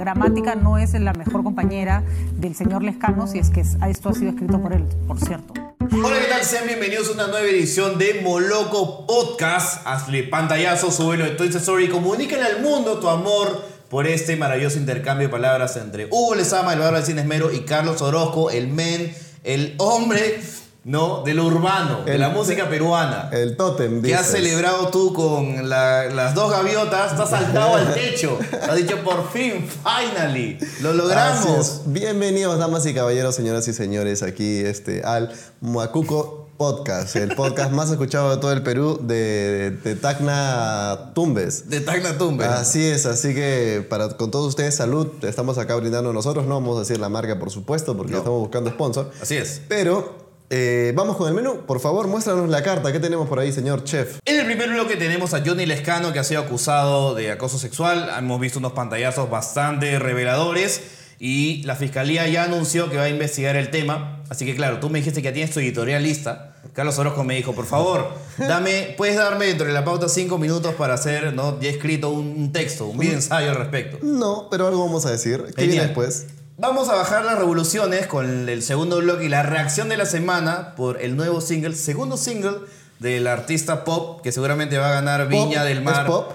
gramática no es la mejor compañera del señor Lescano, si es que esto ha sido escrito por él, por cierto. Hola, ¿qué tal? Sean bienvenidos a una nueva edición de Moloco Podcast. Hazle pantallazo, súbelo de Toy Story comunícale al mundo tu amor por este maravilloso intercambio de palabras entre Hugo Lezama, el barba del cine esmero, y Carlos Orozco, el men, el hombre ¿no? De lo urbano, de la música peruana. El tótem, Que has celebrado tú con las dos gaviotas, has saltado al techo. Has dicho, por fin, finally, lo logramos. Bienvenidos, damas y caballeros, señoras y señores, aquí este, al Muacuco Podcast, el podcast más escuchado de todo el Perú de, de, Tacna Tumbes. De Tacna Tumbes. Así es, así que para con todos ustedes, salud. Estamos acá brindando nosotros, no vamos a decir la marca, por supuesto, porque estamos buscando sponsor. Así es. Pero eh, vamos con el menú. Por favor, muéstranos la carta. ¿Qué tenemos por ahí, señor chef? En el primer bloque tenemos a Johnny Lescano, que ha sido acusado de acoso sexual. Hemos visto unos pantallazos bastante reveladores. Y la fiscalía ya anunció que va a investigar el tema. Así que, claro, tú me dijiste que ya tienes tu editorial lista. Carlos Orozco me dijo, por favor, dame, puedes darme dentro de la pauta cinco minutos para hacer, ¿no? Ya escrito un, texto, un video ensayo al respecto. No, pero algo vamos a decir. ¿Qué viene después? Vamos a bajar las revoluciones con el segundo bloque y la reacción de la semana por el nuevo single, segundo single del artista pop que seguramente va a ganar Viña del Mar. ¿Es pop?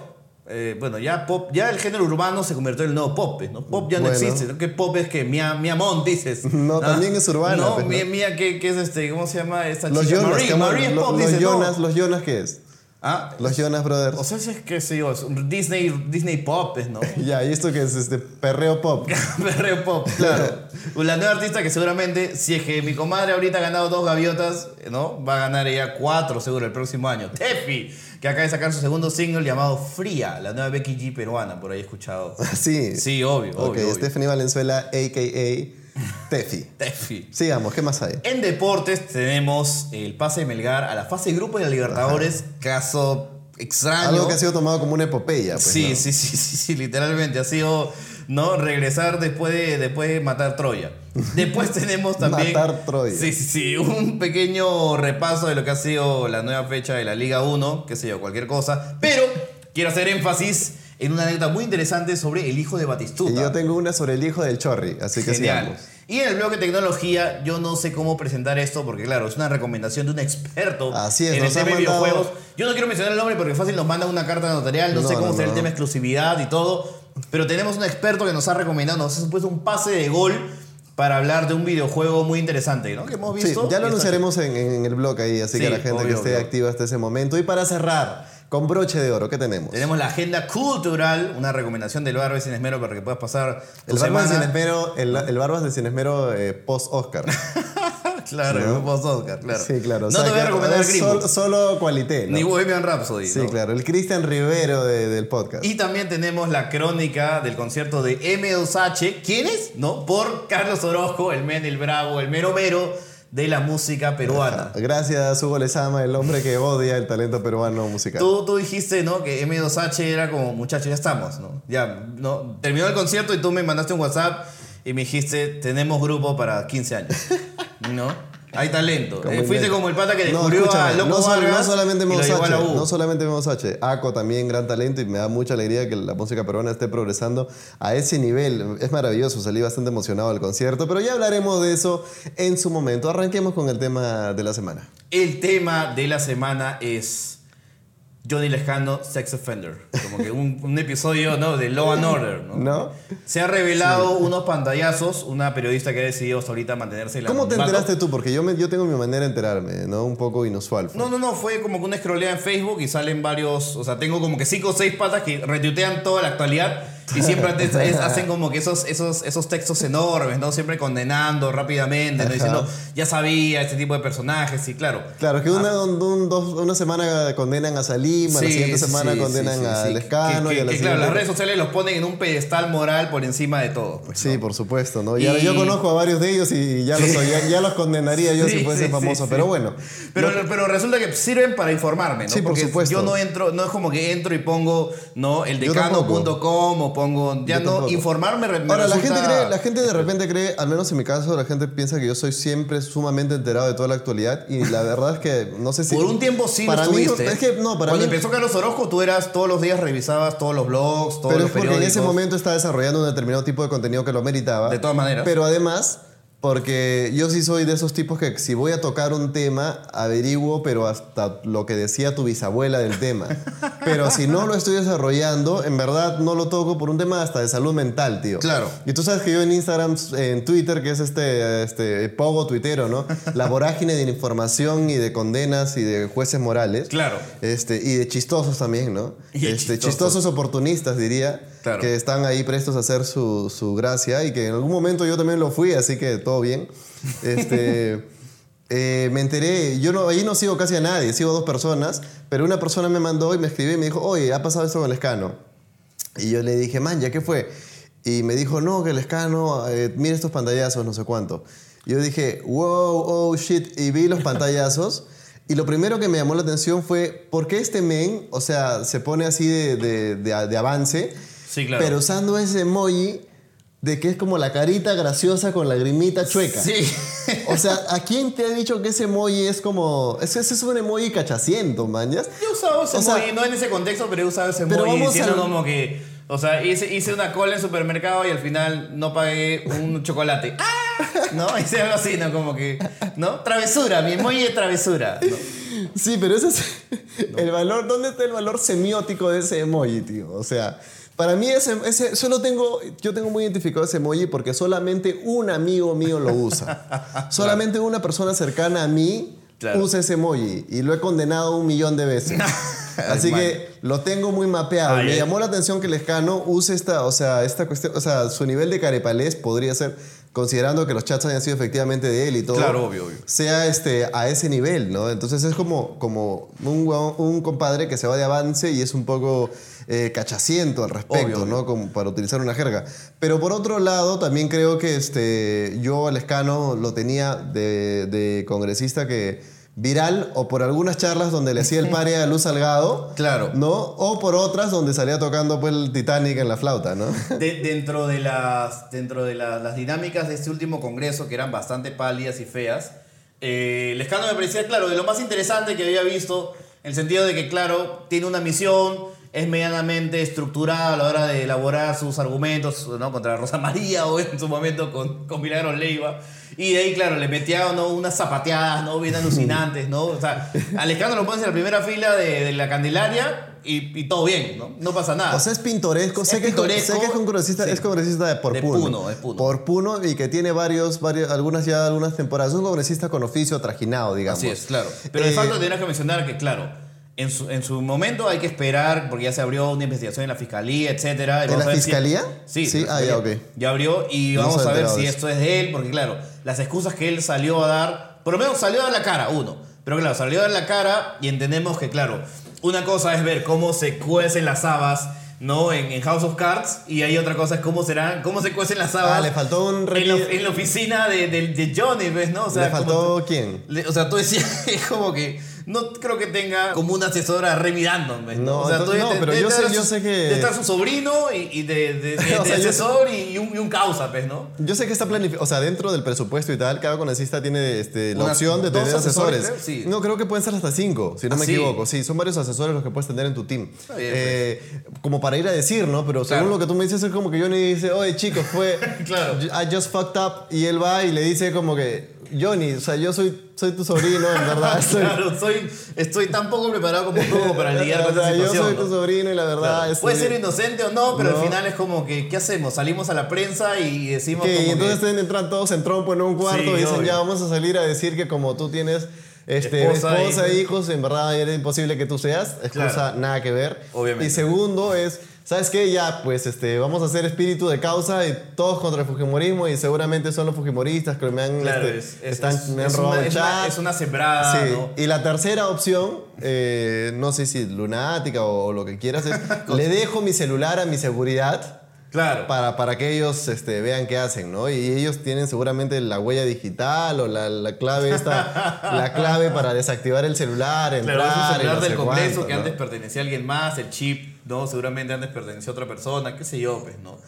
Eh, bueno, ya pop, ya el género urbano se convirtió en el nuevo pop, ¿no? Pop ya no existe, ¿no? ¿Qué pop es que Mia, Miamón, dices? No, también es urbano. No, pues, Mia, Mia ¿qué, ¿qué, es este? ¿Cómo se llama esta los chica? Jonas, Marie, es pop, los, Jonas, ¿Los Jonas qué es? ¿Ah? Los Jonas Brothers. O sea, es que yo, Disney, Disney Pop, ¿no? ya, ¿y esto qué es? Este, perreo pop. perreo pop, claro. La nueva artista que seguramente, si es que mi comadre ahorita ha ganado dos gaviotas, ¿no? Va a ganar ella cuatro seguro el próximo año. Tefi, que acaba de sacar su segundo single llamado Fría, la nueva Becky G peruana, por ahí he escuchado. sí. Sí, obvio, okay, obvio. Stephanie Valenzuela, a.k.a. Tefi. Tefi. Sigamos, ¿qué más hay? En deportes tenemos el pase de Melgar a la fase de grupo de la Libertadores, caso extraño. Algo que ha sido tomado como una epopeya. Pues, sí, sí, sí, sí, sí, literalmente. Ha sido, ¿no? Regresar después de, después de matar Troya. Después tenemos también... matar Troya. Sí, sí, sí. Un pequeño repaso de lo que ha sido la nueva fecha de la Liga 1, qué sé yo, cualquier cosa. Pero quiero hacer énfasis en una anécdota muy interesante sobre el hijo de Batistuta. Y yo tengo una sobre el hijo del Chorri, así que Genial. sigamos. Y en el bloque tecnología, yo no sé cómo presentar esto, porque claro, es una recomendación de un experto Así es, en el tema de videojuegos. Yo no quiero mencionar el nombre porque fácil nos manda una carta notarial, no, No, sé cómo no, será no. el tema de exclusividad y todo, pero tenemos un experto que nos ha recomendado, nos ha puesto un pase de gol para hablar de un videojuego muy interesante, ¿no? Que hemos Sí, visto. ya lo anunciaremos en, en el blog ahí, así Sí, que la gente obvio, que esté obvio. activa hasta ese momento. Y para cerrar, con broche de oro, ¿qué tenemos? Tenemos la agenda cultural, una recomendación del Barbe Sin Esmero para que puedas pasar tu el Barbas de semana. Cinesmero, el, el Barbas de Cinesmero eh, post-Oscar. Claro, post-Oscar, claro. Sí, claro. o No sea te voy a recomendar el sol- Solo Qualité. ¿no? ni Bohemian Rhapsody. Sí, ¿no? claro. El Cristian Rivero de- del podcast. Y también tenemos la crónica del concierto de M2H. ¿Quién es? ¿No? Por Carlos Orozco, el men, el bravo, el mero mero de la música peruana. Gracias, Hugo Lezama, el hombre que odia el talento peruano musical. Tú, tú dijiste, ¿no? Que M2H era como, muchachos, ya estamos, ¿no? Ya, ¿no? Terminó el concierto y tú me mandaste un WhatsApp y me dijiste, tenemos grupo para 15 años, ¿no? Hay talento. Como Eh, fuiste como el pata que No, descubrió a escúchame, Loco no, sol- no solamente a H, U. no solamente Memos H, Aco también gran talento y me da mucha alegría que la música peruana esté progresando a ese nivel. Es maravilloso, salí bastante emocionado al concierto, pero ya hablaremos de eso en su momento. Arranquemos con el tema de la semana. El tema de la semana es Johnny Lejano, Sex Offender. Como que un, un episodio ¿no? de Law and Order. ¿no? ¿No? Se han revelado unos pantallazos, una periodista que ha decidido hasta ahorita mantenerse en la ¿Cómo te enteraste tú? Porque yo, me- yo tengo mi manera de enterarme, ¿no? Un poco inusual. fue. No, no, no, fue como que una scrollea en Facebook y salen varios, o sea, tengo como que cinco o seis patas que retuitean toda la actualidad y siempre antes es- hacen como que esos, esos, esos textos enormes, ¿no? Siempre condenando rápidamente, ¿no? Diciendo, ya sabía este tipo de personajes y claro. Claro, que una, un- un- dos- una semana condenan a Salim, a la siguiente semana sí, condenan sí, a. Lescano Que- y a la que, claro, las redes sociales los ponen en un pedestal moral por encima de todo. pues, Sí, ¿no? por supuesto, ¿no? Y yo conozco a varios de ellos y ya los, ya, ya los condenaría yo si fuese famoso, pero bueno. Pero, pero resulta que sirven para informarme, ¿no? Sí, por Porque supuesto. yo no entro, no es como que entro y pongo, ¿no? El decano.com o pongo, ya Yo no, tampoco. informarme me Ahora, la gente, cree, la gente de repente cree, al menos en mi caso, la gente piensa que yo soy siempre sumamente enterado de toda la actualidad y la verdad es que no sé si... Por un tiempo sí para lo mí, estuviste. es que, no, para Cuando mí... empezó Carlos Orozco, tú eras todos los días revisabas todos los blogs, todos Pero los es porque en ese momento estaba desarrollando un determinado tipo de contenido que lo meritaba. De todas maneras. Pero además, porque yo sí soy de esos tipos que si voy a tocar un tema, averiguo, pero hasta lo que decía tu bisabuela del tema. Pero si no lo estoy desarrollando, en verdad no lo toco por un tema hasta de salud mental, tío. Claro. Y tú sabes que yo en Instagram, en Twitter, que es este, este pogo tuitero, ¿no? La vorágine de información y de condenas y de jueces morales. Claro. Este, y de chistosos también, ¿no? Y de este, chistosos. chistosos oportunistas, diría. Claro. Que están ahí prestos a hacer su, su gracia y que en algún momento yo también lo fui, así que todo bien. Este, eh, me enteré, yo no, ahí no sigo casi a nadie, sigo a dos personas, pero una persona me mandó y me escribió y me dijo, oye, ha pasado esto con el escano. Y yo le dije, man, ¿ya qué fue? Y me dijo, no, que el escano, eh, mira estos pantallazos, no sé cuánto. Yo dije, wow, oh, shit, y vi los pantallazos. Y lo primero que me llamó la atención fue, ¿por qué este men, o sea, se pone así de, de- de- de avance, Sí, claro. pero usando ese emoji de que es como la carita graciosa con la grimita chueca? Sí. O sea, ¿a quién te ha dicho que ese emoji es como... Ese, ese es un emoji cachaciento, man, ¿ya? Yo usado ese O sea, emoji, no en ese contexto, pero he usado ese pero emoji vamos diciendo al- como que, o sea, hice, hice una cola en supermercado y al final no pagué un chocolate. ¡Ah! ¿No? Hice algo así, ¿no? Como que, ¿no? Travesura, mi emoji de travesura. ¿no? Sí, pero ese es el valor. ¿Dónde está el valor semiótico de ese emoji, tío? O sea, para mí ese, ese solo tengo, yo tengo muy identificado ese emoji porque solamente un amigo mío lo usa. solamente una persona cercana a mí Claro. usa ese emoji y lo he condenado un millón de veces. Así que lo tengo muy mapeado. Ay, Me ay. llamó la atención que el escano use esta, o sea, esta cuestión, o sea, su nivel de carepalés podría ser, considerando que los chats hayan sido efectivamente de él y todo. Claro, obvio, obvio. Sea este, a ese nivel, ¿no? Entonces es como, como un, un compadre que se va de avance y es un poco eh, cachaciento al respecto, Obvio. ¿no? Como para utilizar una jerga. Pero por otro lado, también creo que este, yo al escano lo tenía de, de congresista que viral o por algunas charlas donde le hacía el pare a Luz Salgado. Claro. ¿No? O por otras donde salía tocando pues, el Titanic en la flauta, ¿no? De- dentro de, las, dentro de la- las dinámicas de este último congreso, que eran bastante pálidas y feas, eh, el escándalo me parecía, claro, de lo más interesante que había visto, en el sentido de que, claro, tiene una misión, es medianamente estructurada a la hora de elaborar sus argumentos ¿no? contra Rosa María o en su momento con, con Milagros Leiva. Y de ahí, claro, le metía ¿no? unas zapateadas ¿no? bien alucinantes, ¿no? O sea, al escándalo lo pones en la primera fila de, de la Candelaria y, y todo bien, ¿no? No pasa nada. O sea, es pintoresco. Es sé, que, pintoresco, sé que es congresista, sí. es congresista de por De Puno. Puno, es Puno. Por Puno y que tiene varios, varios, algunas ya algunas temporadas. Es un congresista con oficio trajinado, digamos. Así es, claro. Pero de Eh, facto tendrás que mencionar que, claro, en su, en su momento hay que esperar, porque ya se abrió una investigación en la fiscalía, etcétera. y ¿En vamos la a ver si- fiscalía? Sí, Sí, ah, ya, fiscalía. ok. Ya abrió y vamos a ver si de esto es de él, porque, claro, las excusas que él salió a dar, por lo menos salió a dar la cara, uno. Pero, claro, salió a dar la cara y entendemos que, claro, una cosa es ver cómo se cuecen las habas. ¿no? En, en House of Cards y hay otra cosa es cómo serán cómo se cuecen las habas Ah, le faltó un en, requis- en la oficina de, de, de Johnny ¿ves? ¿no? O sea, ¿Le faltó quién? le- o sea, tú decías, es como que no creo que tenga como una asesora ¿ves? No, o sea, entonces- tú- no, de- pero de yo estar sé- yo su- sé que- De estar su sobrino y, y de, de, de- O de sea, yo sé- asesor y, un, y un causa, ¿ves? ¿no? Yo sé que está planificado, o sea, dentro del presupuesto y tal, cada congresista tiene este, la opción de tener asesores, asesores. sí. No, creo que pueden ser hasta cinco, si no ¿Ah, me sí? equivoco. Sí, son varios asesores los que puedes tener en tu team. bien, pues. Eh, Como para ir a decir, ¿no? Pero según Claro. lo que tú me dices, es como que Johnny dice, oye, chicos, fue. Claro. I just fucked up. Y él va y le dice, como que, Johnny, o sea, yo soy, soy tu sobrino, en verdad. Soy, Claro, soy, estoy tan poco preparado como tú para lidiar o con sea, esta yo situación. soy ¿no? tu sobrino y la verdad. Claro. Puede ser inocente o no, pero No. al final es como que, ¿qué hacemos? Salimos a la prensa y decimos Que, como y entonces que, entran todos en trompo en un cuarto Sí, y dicen, obvio. ya vamos a salir a decir que como tú tienes este, Esposa, esposa, e hijos. en verdad era imposible que tú seas. Excusa, Claro. nada que ver. Obviamente. Y segundo es, ¿sabes qué? Ya, pues este, vamos a hacer espíritu de causa y todos contra el fujimorismo y seguramente son los fujimoristas que me han, Claro, este, es, es- están- es- me han es robado una, el una, chat. es una sembrada, Sí, ¿no? y la tercera opción, eh, no sé si lunática o, lo que quieras, es le dejo mi celular a mi seguridad Claro. Para, para que ellos este, vean qué hacen, ¿no? Y ellos tienen seguramente la huella digital o la, la clave esta, la clave para desactivar el celular, entrar Claro, y celular no del Congreso cuánto, que ¿no? antes pertenecía a alguien más, el chip, ¿no? Seguramente antes pertenecía a otra persona, qué sé yo, pues, ¿no?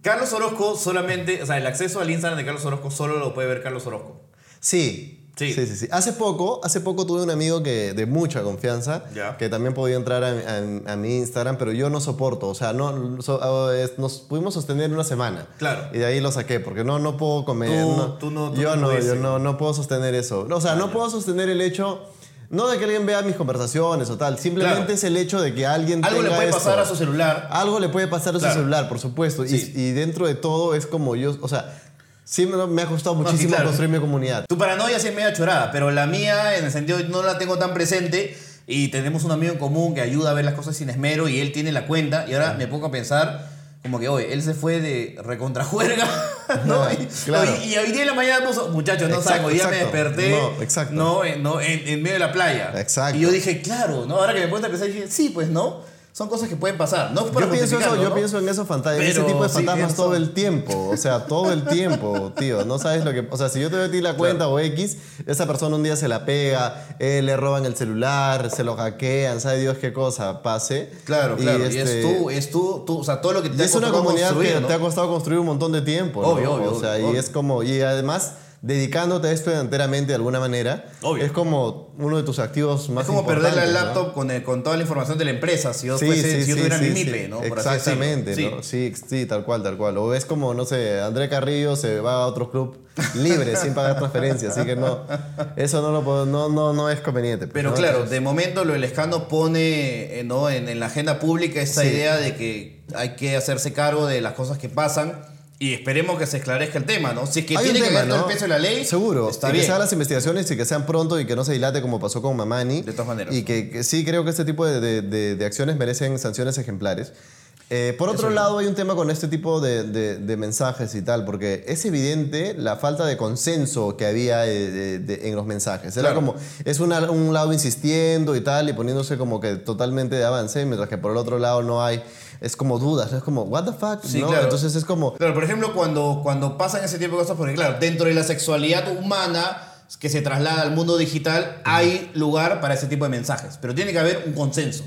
Carlos Orozco solamente, o sea, el acceso al Instagram de Carlos Orozco solo lo puede ver Carlos Orozco. Sí. Sí. Sí. sí, sí, Hace poco, hace poco tuve un amigo que, de mucha confianza que también podía entrar a, a- a mi Instagram, pero yo no soporto. O sea, no, so- es- nos pudimos sostener una semana. Claro. Y de ahí lo saqué, porque no, no puedo comer. Tú- no, tú no- tú yo no yo no, no puedo sostener eso. O sea, no puedo sostener el hecho. No de que alguien vea mis conversaciones o tal, simplemente Claro. es el hecho de que alguien Algo le puede esto. pasar a su celular. Algo le puede pasar a su celular, por supuesto. Y-. Y, dentro de todo es como yo, o sea, sí me, ha costado muchísimo claro. construir mi comunidad. Tu paranoia sí es media chorada, pero la mía, en el sentido, no la tengo tan presente. Y tenemos un amigo en común que ayuda a ver las cosas sin esmero y él tiene la cuenta. Y ahora me pongo a pensar, como que, oye, él se fue de recontrajuerga, ¿no? Ah, Y, claro. y, y hoy día en la mañana puso, muchachos, no saben, hoy día me desperté, No, exacto. ¿no? En, no, en, en medio de la playa. Exacto. Y yo dije, claro, ¿no? Ahora que me puedo pensar, dije, sí, pues, ¿no? Son cosas que pueden pasar. No para Yo pienso, eso, justificarlo, yo ¿no? pienso en esos fantasmas, ese tipo de fantasmas todo el tiempo. O sea, todo el tiempo, tío. No sabes lo que. O sea, si yo te doy a ti la cuenta o X, esa persona un día se la pega, eh, le roban el celular, se lo hackean, sabe Dios qué cosa pase. Claro, claro. Y, este, es tú, es tú, tú, o sea, todo lo que te Y ha es una comunidad que ¿no? te ha costado construir un montón de tiempo. ¿no? Obvio, obvio, O sea, obvio. y es como. Y además, dedicándote a esto enteramente de alguna manera, Obvio. es como uno de tus activos más Es como perder la importantes, ¿no? laptop con, el- con toda la información de la empresa. Si yo, Sí, fuese, sí, si yo sí, tuviera sí, mi sí. MIPE, ¿no? Por. Exactamente, Sí. ¿no? Sí, sí, tal cual, tal cual. O es como, no sé, André Carrillo se va a otro club libre, sin pagar transferencia, así que no, eso no, lo puedo- no, no, no es conveniente. pues, Pero ¿no? claro, de momento lo del escano pone eh, ¿no? en, en la agenda pública esa Sí. idea de que hay que hacerse cargo de las cosas que pasan y esperemos que se esclarezca el tema, ¿no? Si es que Hay un tiene que tema, ver todo ¿no? el peso de la ley, Seguro. está y bien. que se hagan las investigaciones y que sean pronto y que no se dilate como pasó con Mamani. De todas maneras. Y que, que sí creo que este tipo de, de- de- de acciones merecen sanciones ejemplares. Eh, por otro Eso es. lado, hay un tema con este tipo de, de- de mensajes y tal, porque es evidente la falta de consenso que había eh, de- en los mensajes. Era Claro. como, es una- un lado insistiendo y tal, y poniéndose como que totalmente de avance, mientras que por el otro lado no hay, es como dudas, es como, what the fuck, Sí, ¿no? claro. Entonces es como, Claro, por ejemplo, cuando, cuando pasan ese tipo de cosas, porque claro, dentro de la sexualidad humana que se traslada al mundo digital, hay lugar para ese tipo de mensajes, pero tiene que haber un consenso.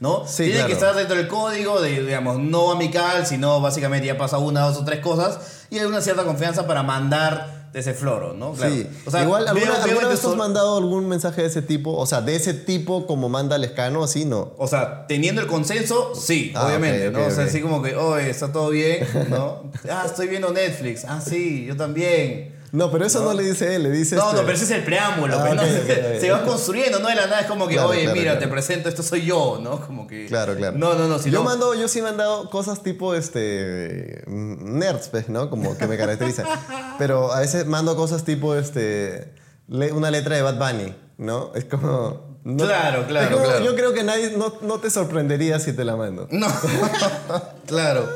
¿No? Sí, tiene claro. que estar dentro del código de, digamos, no amical, sino básicamente ya pasa una, dos o tres cosas y hay una cierta confianza para mandar de ese floro, ¿no? Claro. Sí. O sea, Igual, ¿alguna, veo alguna vez has mandado algún mensaje de ese tipo? O sea, de ese tipo como manda Lescano, así no. O sea, teniendo el consenso, sí, Ah, obviamente, ¿no? o sea, así como que, oye, está todo bien, ¿no? ah, estoy viendo Netflix. Ah, sí, yo también. No, pero eso no, No. le dice él, le dice No, este- no, pero ese es el preámbulo, Ah, pues. Se va construyendo, ¿no? De la nada es como que, Claro, oye, claro, mira, claro. te presento, esto soy yo, ¿no? Como que. Claro, claro. No, no, no. Si yo, no- mando, yo sí he mandado cosas tipo este nerds, pues, ¿no? Como que me caracterizan. Pero a veces mando cosas tipo este una letra de Bad Bunny, ¿no? Es como. no- Claro, claro, como- claro. Yo creo que nadie no, no te sorprendería si te la mando. No, claro.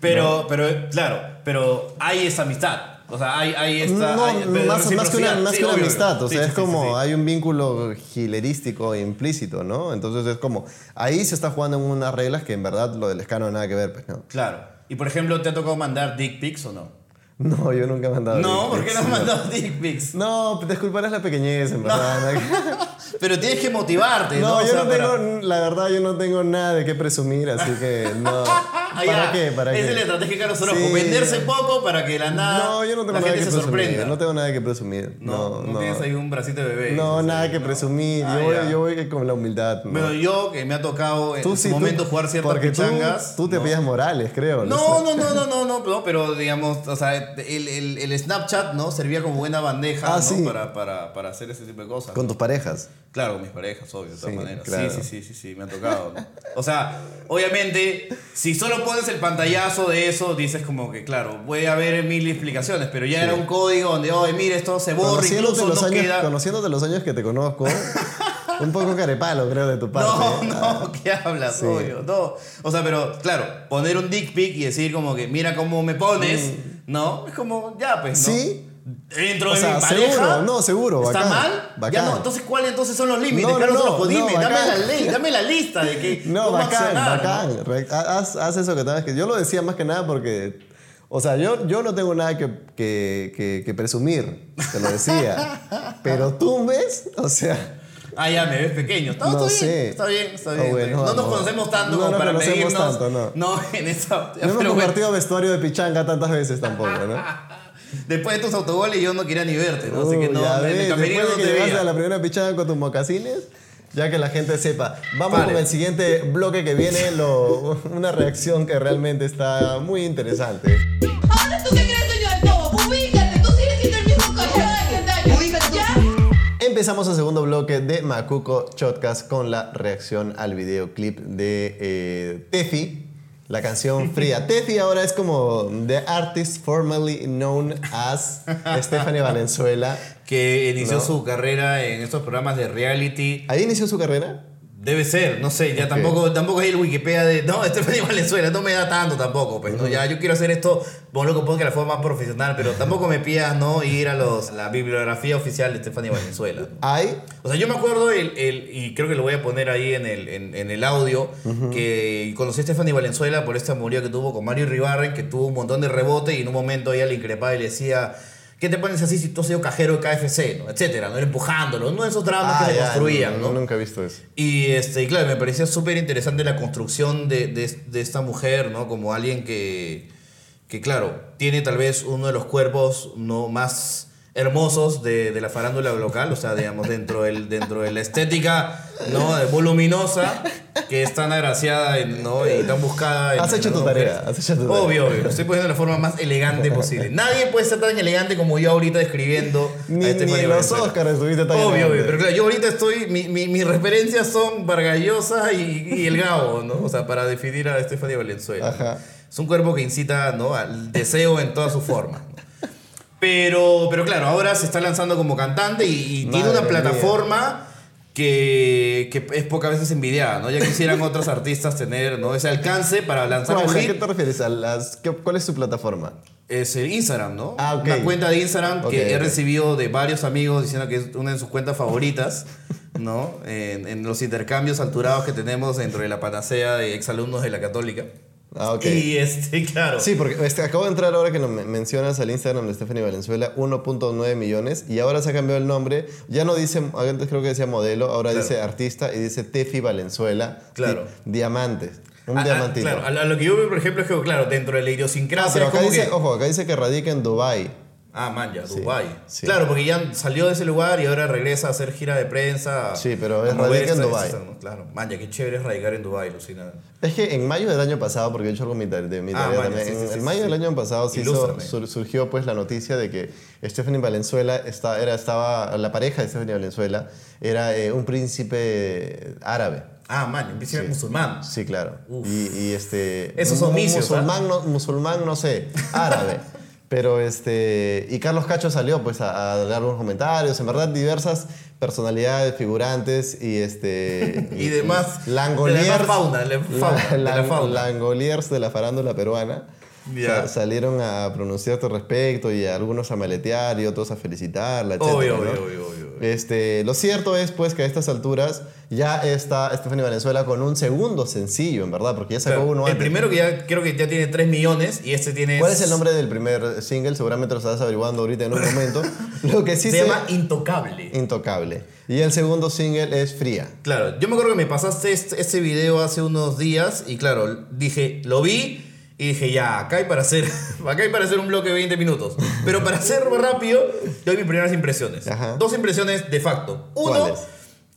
Pero, pero, claro, pero hay esa amistad. O sea, hay, hay esta. No, hay- más, más que una, más Sí, que una obvio, amistad, obvio. o sea, sí, es sí, como hay un vínculo gilerístico e implícito, ¿no? Entonces es como, ahí se está jugando en unas reglas que en verdad lo del escano nada que ver, pues, ¿no? Claro. Y por ejemplo, ¿te ha tocado mandar dick pics o no? No, yo nunca he mandado. No, dick ¿por qué no has mandado dick pics? No, disculparás la pequeñez, en verdad. Pero tienes que motivarte, ¿no? No, O yo sea, no para- tengo, la verdad, yo no tengo nada de qué presumir, así que no. ¿Para qué? ¿Para Esa qué? es la estrategia Carlos Orozco. Sí. Venderse poco para que la nada. No, yo no tengo la nada gente que se presumir. sorprenda. No tengo nada que presumir. No, No, tienes ahí un bracito de bebé. No, nada que ¿no? presumir. Ah, yo, voy, ya. yo voy con la humildad. ¿no? Bueno, yo que me ha tocado en su momento jugar ciertas porque tú- pichangas. Tú, te ¿no? pillas Morales, creo. No, no, no, no, no, no, no, pero digamos, o sea, el, el, el Snapchat, ¿no? Servía como buena bandeja, Ah, ¿no? sí. Para, para, para hacer ese tipo de cosas. Con tus parejas. Claro, con mis parejas, obvio, de todas Sí, maneras. claro. Sí, sí, sí, sí, sí, me ha tocado. ¿no? O sea, obviamente, si solo pones el pantallazo de eso, dices como que, claro, puede haber mil explicaciones, pero ya era un código donde, oye, mire, esto se borra, Conociéndote incluso los, no años, queda. conociéndote los años que te conozco, un poco carepalo, creo, de tu parte. No, ¿eh? no, ¿qué hablas? Sí. Obvio, no. O sea, pero claro, poner un dick pic y decir como que mira cómo me pones, ¿no? Es como, ya, pues, ¿no? Mm. Sí, Dentro O de sea, mi pareja. seguro, no, seguro, ¿Está bacán, mal? Ya bacán. no, entonces ¿cuáles entonces son los límites? No, no, no, Rojo, dime, no, dame la ley, dame la lista de que No, bacán, bacán. Haz, haz eso que tengas que. Yo lo decía más que nada porque. O sea, yo, yo no tengo nada que, que, que- que presumir, te lo decía. Pero tú ves, o sea. Ah, ya me ves pequeño. Está, No está bien, sé. está bien, está Ah, bien. bueno, no nos no. conocemos tanto No como nos para conocemos medirnos. tanto, no. en esa. No hemos pero bueno, compartido vestuario de pichanga tantas veces tampoco, ¿no? Después de tus autogoles yo no quería ni verte, ¿no? Así que no, ya en el ves, camerino después no de que te veía. a la primera pichanga con tus mocasines, ya que la gente sepa. Vamos Vale. con el siguiente bloque que viene, lo- una reacción que realmente está muy interesante. Ahora tú qué crees, dueño del todo. Ubícate, tú sigues siendo el mismo cajero de antaño. Ubícate ¿Ya? Empezamos el segundo bloque de Macuco Shotcast con la reacción al videoclip de eh, Tefi, la canción Fría. Tefi ahora es como the artist formerly known as Stephanie Valenzuela. Que inició No. su carrera en estos programas de reality. Ahí inició su carrera. Debe ser, no sé, ya tampoco, tampoco hay el Wikipedia de. No, Stephanie Valenzuela, no me da tanto tampoco, pues, ¿no? Ya yo quiero hacer esto, por lo que puedo que la forma más profesional, pero tampoco me pidas, ¿no? Ir a los, la bibliografía oficial de Stephanie Valenzuela. Hay O sea, yo me acuerdo, el, el- y creo que lo voy a poner ahí en el, en, en el audio, que conocí a Stephanie Valenzuela por este amorío que tuvo con Mario Ribarren, que tuvo un montón de rebote y en un momento ella le increpaba y le decía, ¿qué te pones así si tú has sido cajero de KFC? ¿no? Etcétera, ¿no? Empujándolo, no esos dramas Ah, que se ya, construían, ¿no? Nunca he visto eso. Y este, y claro, me parecía súper interesante la construcción de, de, de esta mujer, ¿no? Como alguien que, que, claro, tiene tal vez uno de los cuerpos ¿no? más hermosos de, de la farándula local, o sea, digamos, dentro, del, dentro de la estética ¿no? voluminosa, que es tan agraciada ¿no? y tan buscada. en- Has hecho tu tarea, has hecho tu tarea. Obvio, obvio, lo estoy poniendo de la forma más elegante posible. Nadie puede ser tan elegante como yo ahorita escribiendo Ni, a ni Stephanie en los. Oscars estuviste tan Obvio, obvio, pero claro, yo ahorita estoy, mi, mi- mis referencias son Vargallosa y, y el Gabo, ¿no? O sea, para definir a Estefania Valenzuela. Ajá. Es un cuerpo que incita, ¿no? Al deseo en toda su forma. Pero, pero claro, ahora se está lanzando como cantante y, y tiene una plataforma que, que es pocas veces envidiada, ¿no? Ya quisieran otros artistas tener, ¿no? Ese alcance para lanzar un ¿A hit. qué te refieres? ¿A las, qué- ¿Cuál es su plataforma? Es el Instagram, ¿no? Ah, ok. Una cuenta de Instagram Ok, que he ok. recibido de varios amigos diciendo que es una de sus cuentas favoritas, ¿no? En, en los intercambios alturados que tenemos dentro de la panacea de exalumnos de la Católica. Ah, ok. Y este, claro. Sí, porque este, acabo de entrar ahora que men- mencionas al Instagram de Stephanie Valenzuela, 1.9 millones, y ahora se ha cambiado el nombre. Ya no dice, antes creo que decía modelo, ahora Claro. dice artista y dice Tefi Valenzuela. Claro. Di- diamantes. Un A- a- diamantito. claro, a, lo que yo veo, por ejemplo, es que, claro, dentro de la Ah, idiosincrasia. pero es acá dice, que- ojo, acá dice que radica en Dubai. Ah, man, ya, Sí, Dubái. sí. Claro, porque ya salió de ese lugar y ahora regresa a hacer gira de prensa. Sí, pero es radica en Dubái. Claro, man, ya, qué chévere es radicar en Dubái, Lucina. Es que en mayo del año pasado, porque he hecho algo mi de mi Ah, tarea vaya, también, sí, sí, en, sí, en sí, mayo sí. del año pasado se hizo- sur- surgió pues la noticia de que Stephanie Valenzuela está, era, estaba, la pareja de Stephanie Valenzuela era eh, un príncipe árabe. Ah, man, empieza a ser musulmán. Sí, claro. Uf. Y, y, este. Esos son vicios, ¿ah? Musulmán, no, musulmán, no sé, árabe. Pero este. Y Carlos Cacho salió pues a, a dar algunos comentarios. En verdad, diversas personalidades, figurantes y este. Y demás- Langoliers. de la fauna, la fauna, de la lang- fauna. Langoliers de la farándula peruana. Sa- salieron a pronunciarte al respecto y algunos a maletear y otros a felicitarla, etc. Obvio, ¿no? obvio, obvio, obvio. Este, lo cierto es pues que a estas alturas ya está Stephanie Valenzuela con un segundo sencillo, en verdad, porque ya sacó Claro, uno el antes. primero que ya creo que ya tiene 3 millones y este tiene. ¿Cuál es el nombre del primer single? Seguramente lo estás averiguando ahorita en un momento. Lo que sí Se sé- llama Intocable. Intocable. Y el segundo single es Fría. Claro, yo me acuerdo que me pasaste este, este video hace unos días y claro, dije, lo vi y dije, ya, acá hay para hacer, acá hay para hacer un bloque de 20 minutos. Pero para hacerlo rápido, doy mis primeras impresiones. Ajá. Dos impresiones de facto. Uno,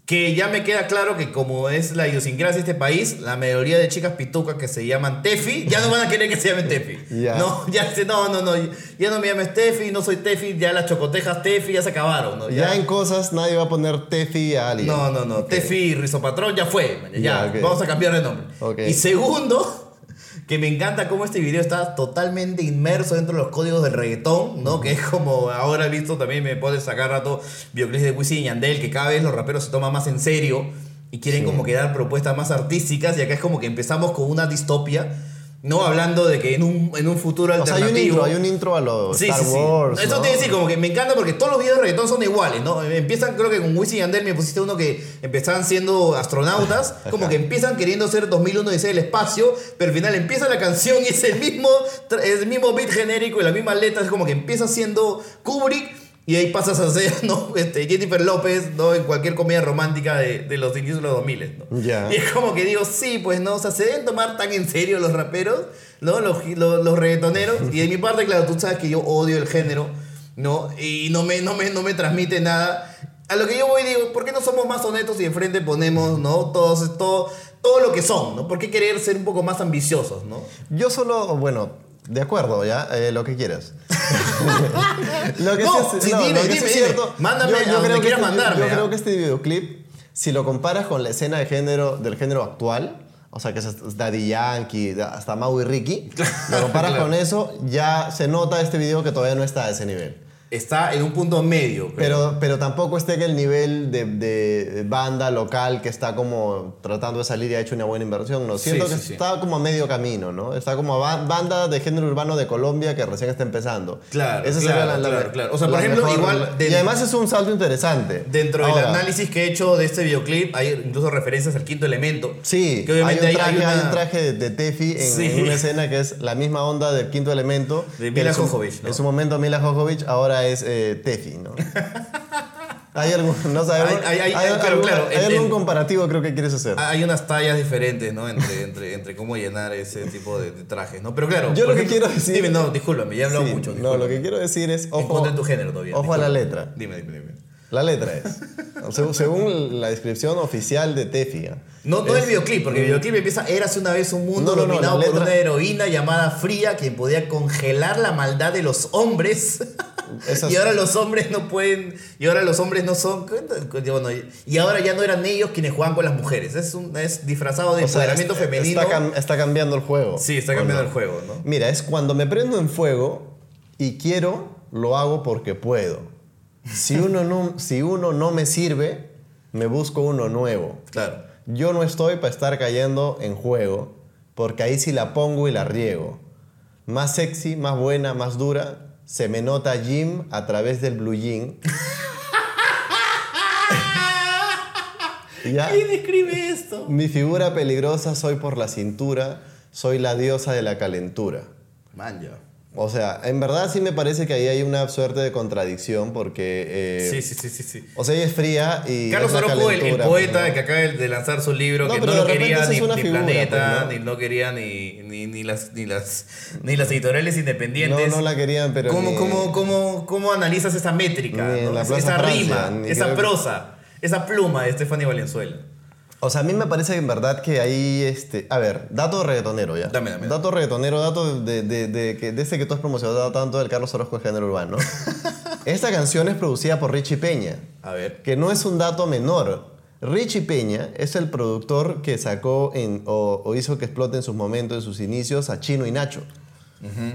que ya me queda claro que como es la idiosincrasia de este país, la mayoría de chicas pitucas que se llaman Tefi, ya no van a querer que se llamen Tefi. No, ya no, no, no, ya no me llames Tefi, no soy Tefi, ya las chocotejas Tefi ya se acabaron. ¿no? Ya, en cosas nadie va a poner Tefi a alguien. No, no, no. Ok. Tefi Rizopatrón ya fue. Ya, vamos a cambiar de nombre. Ok. Y segundo, que me encanta cómo este video está totalmente inmerso dentro de los códigos del reggaetón, ¿no? Que es como ahora he visto también me puede sacar rato videoclips de Wisin y Yandel, que cada vez los raperos se toman más en serio y quieren Sí. como que dar propuestas más artísticas y acá es como que empezamos con una distopia No hablando de que en un, en un futuro O sea, hay un alternativo. intro, hay un intro a los Sí, Star sí, sí. Wars. Eso ¿no? te a decir, como que me encanta porque todos los videos de reggaetón son iguales, ¿no? Empiezan, creo que con Wisin y Yandel me pusiste uno que empezaban siendo astronautas, como que empiezan queriendo ser 2001 y ser el espacio, pero al final empieza la canción y es el mismo, es el mismo beat genérico y la misma letra, es como que empieza siendo Kubrick. Y ahí pasas a ser, ¿no? Este, Jennifer López, ¿no? En cualquier comedia romántica de, de los inicios de los 2000, ¿no? Ya. Y es como que digo, sí, pues no, o sea, se deben tomar tan en serio los raperos, ¿no? Los, los, los reggaetoneros. Y de mi parte, claro, tú sabes que yo odio el género, ¿no? Y no me, no me, no me transmite nada. A lo que yo voy digo, ¿por qué no somos más honestos y enfrente ponemos, ¿no? Todos, todo, todo lo que son, ¿no? ¿Por qué querer ser un poco más ambiciosos, ¿no? Yo solo, bueno, de acuerdo, ya, eh, lo que quieras. lo que No, sí es, sí, no, dime, lo que dime, dime. cierto, Mándame a donde creo que quieras este- mandarme, Yo ¿ah? creo que este videoclip, si lo comparas con la escena de género, del género actual, o sea, que es Daddy Yankee, hasta Mau y Ricky, lo comparas Claro. con eso, ya se nota este video que todavía no está a ese nivel. Está en un punto medio. creo. Pero, pero tampoco está en el nivel de, de banda local que está como tratando de salir y ha hecho una buena inversión. ¿no? Siento Sí, que sí, sí. está como a medio camino, ¿no? Está como ba- banda de género urbano de Colombia que recién está empezando. Claro, Esa claro, sería claro, claro. O sea, por la ejemplo, igual Y del- además es un salto interesante. Dentro del Ahora, análisis que he hecho de este videoclip hay incluso referencias al quinto elemento. Sí, que obviamente hay, un hay- traje, hay hay una- un traje de, Tefi en, Sí. en una escena que es la misma onda del quinto elemento. De que Mila en su- ¿no? En su momento Mila Jovovich, ahora es eh, Tefi, ¿no? ¿Hay algún, no sabemos, Hay- hay- hay- claro, algún, claro, hay en- algún en- comparativo creo que quieres hacer? Hay unas tallas diferentes, ¿no? Entre, entre, entre cómo llenar ese tipo de, de trajes, ¿no? Pero claro. Yo por lo que quiero decir- Dime, no, discúlpame, ya he hablado Sí, mucho. no, discúlpame. lo que quiero decir es, ojo, Encuentra tu género todavía. ojo a la discúlpame. letra. Dime, dime, dime. La letra es, según, según la descripción oficial de Tefi. ¿ah? No, no es- el videoclip, porque el videoclip empieza, érase una vez un mundo No, no, no, dominado por letra- una heroína llamada Fría, quien podía congelar la maldad de los hombres. Esas- y ahora los hombres no pueden, y ahora los hombres no son, bueno, y ahora ya no eran ellos quienes juegan con las mujeres. Es, un, es disfrazado de o sea, empoderamiento es- femenino. Está, cam- está cambiando el juego. Sí, está ¿o cambiando no? el juego, ¿no? Mira, es cuando me prendo en fuego y quiero, lo hago porque puedo. Si uno no, si uno no me sirve, me busco uno nuevo. Claro. Yo no estoy para estar cayendo en juego, porque ahí sí la pongo y la riego. Más sexy, más buena, más dura, se me nota Jim a través del blue jean. ¿Ya? ¿Quién escribe esto? Mi figura peligrosa soy por la cintura, soy la diosa de la calentura. Man, ya. O sea, en verdad sí me parece que ahí hay una suerte de contradicción porque... eh, Sí, sí, sí, sí, sí. O sea, ella es fría y... Carlos Orozco, el, el poeta pues, ¿no? que acaba de lanzar su libro, No, que no lo quería ni, ni figura, Planeta, pues, ¿no? ni no quería ni, ni, ni las, ni, las, ni las editoriales independientes. No, no la querían, pero ¿Cómo, ni- cómo, cómo, cómo analizas esa métrica? Esa- Francia, rima, esa creo que- prosa, esa pluma de Stephanie Valenzuela. O sea, a mí me parece en verdad que ahí, este, a ver, dato reggaetonero ya. Dame, dame. Dato reggaetonero, dato de, de, de, que- de ese que tú has promocionado tanto del Carlos Orozco de género urbano. Esta canción es producida por Richie Peña, A ver. que no es un dato menor. Richie Peña es el productor que sacó en, o, o hizo que explote en sus momentos, en sus inicios, a Chino y Nacho.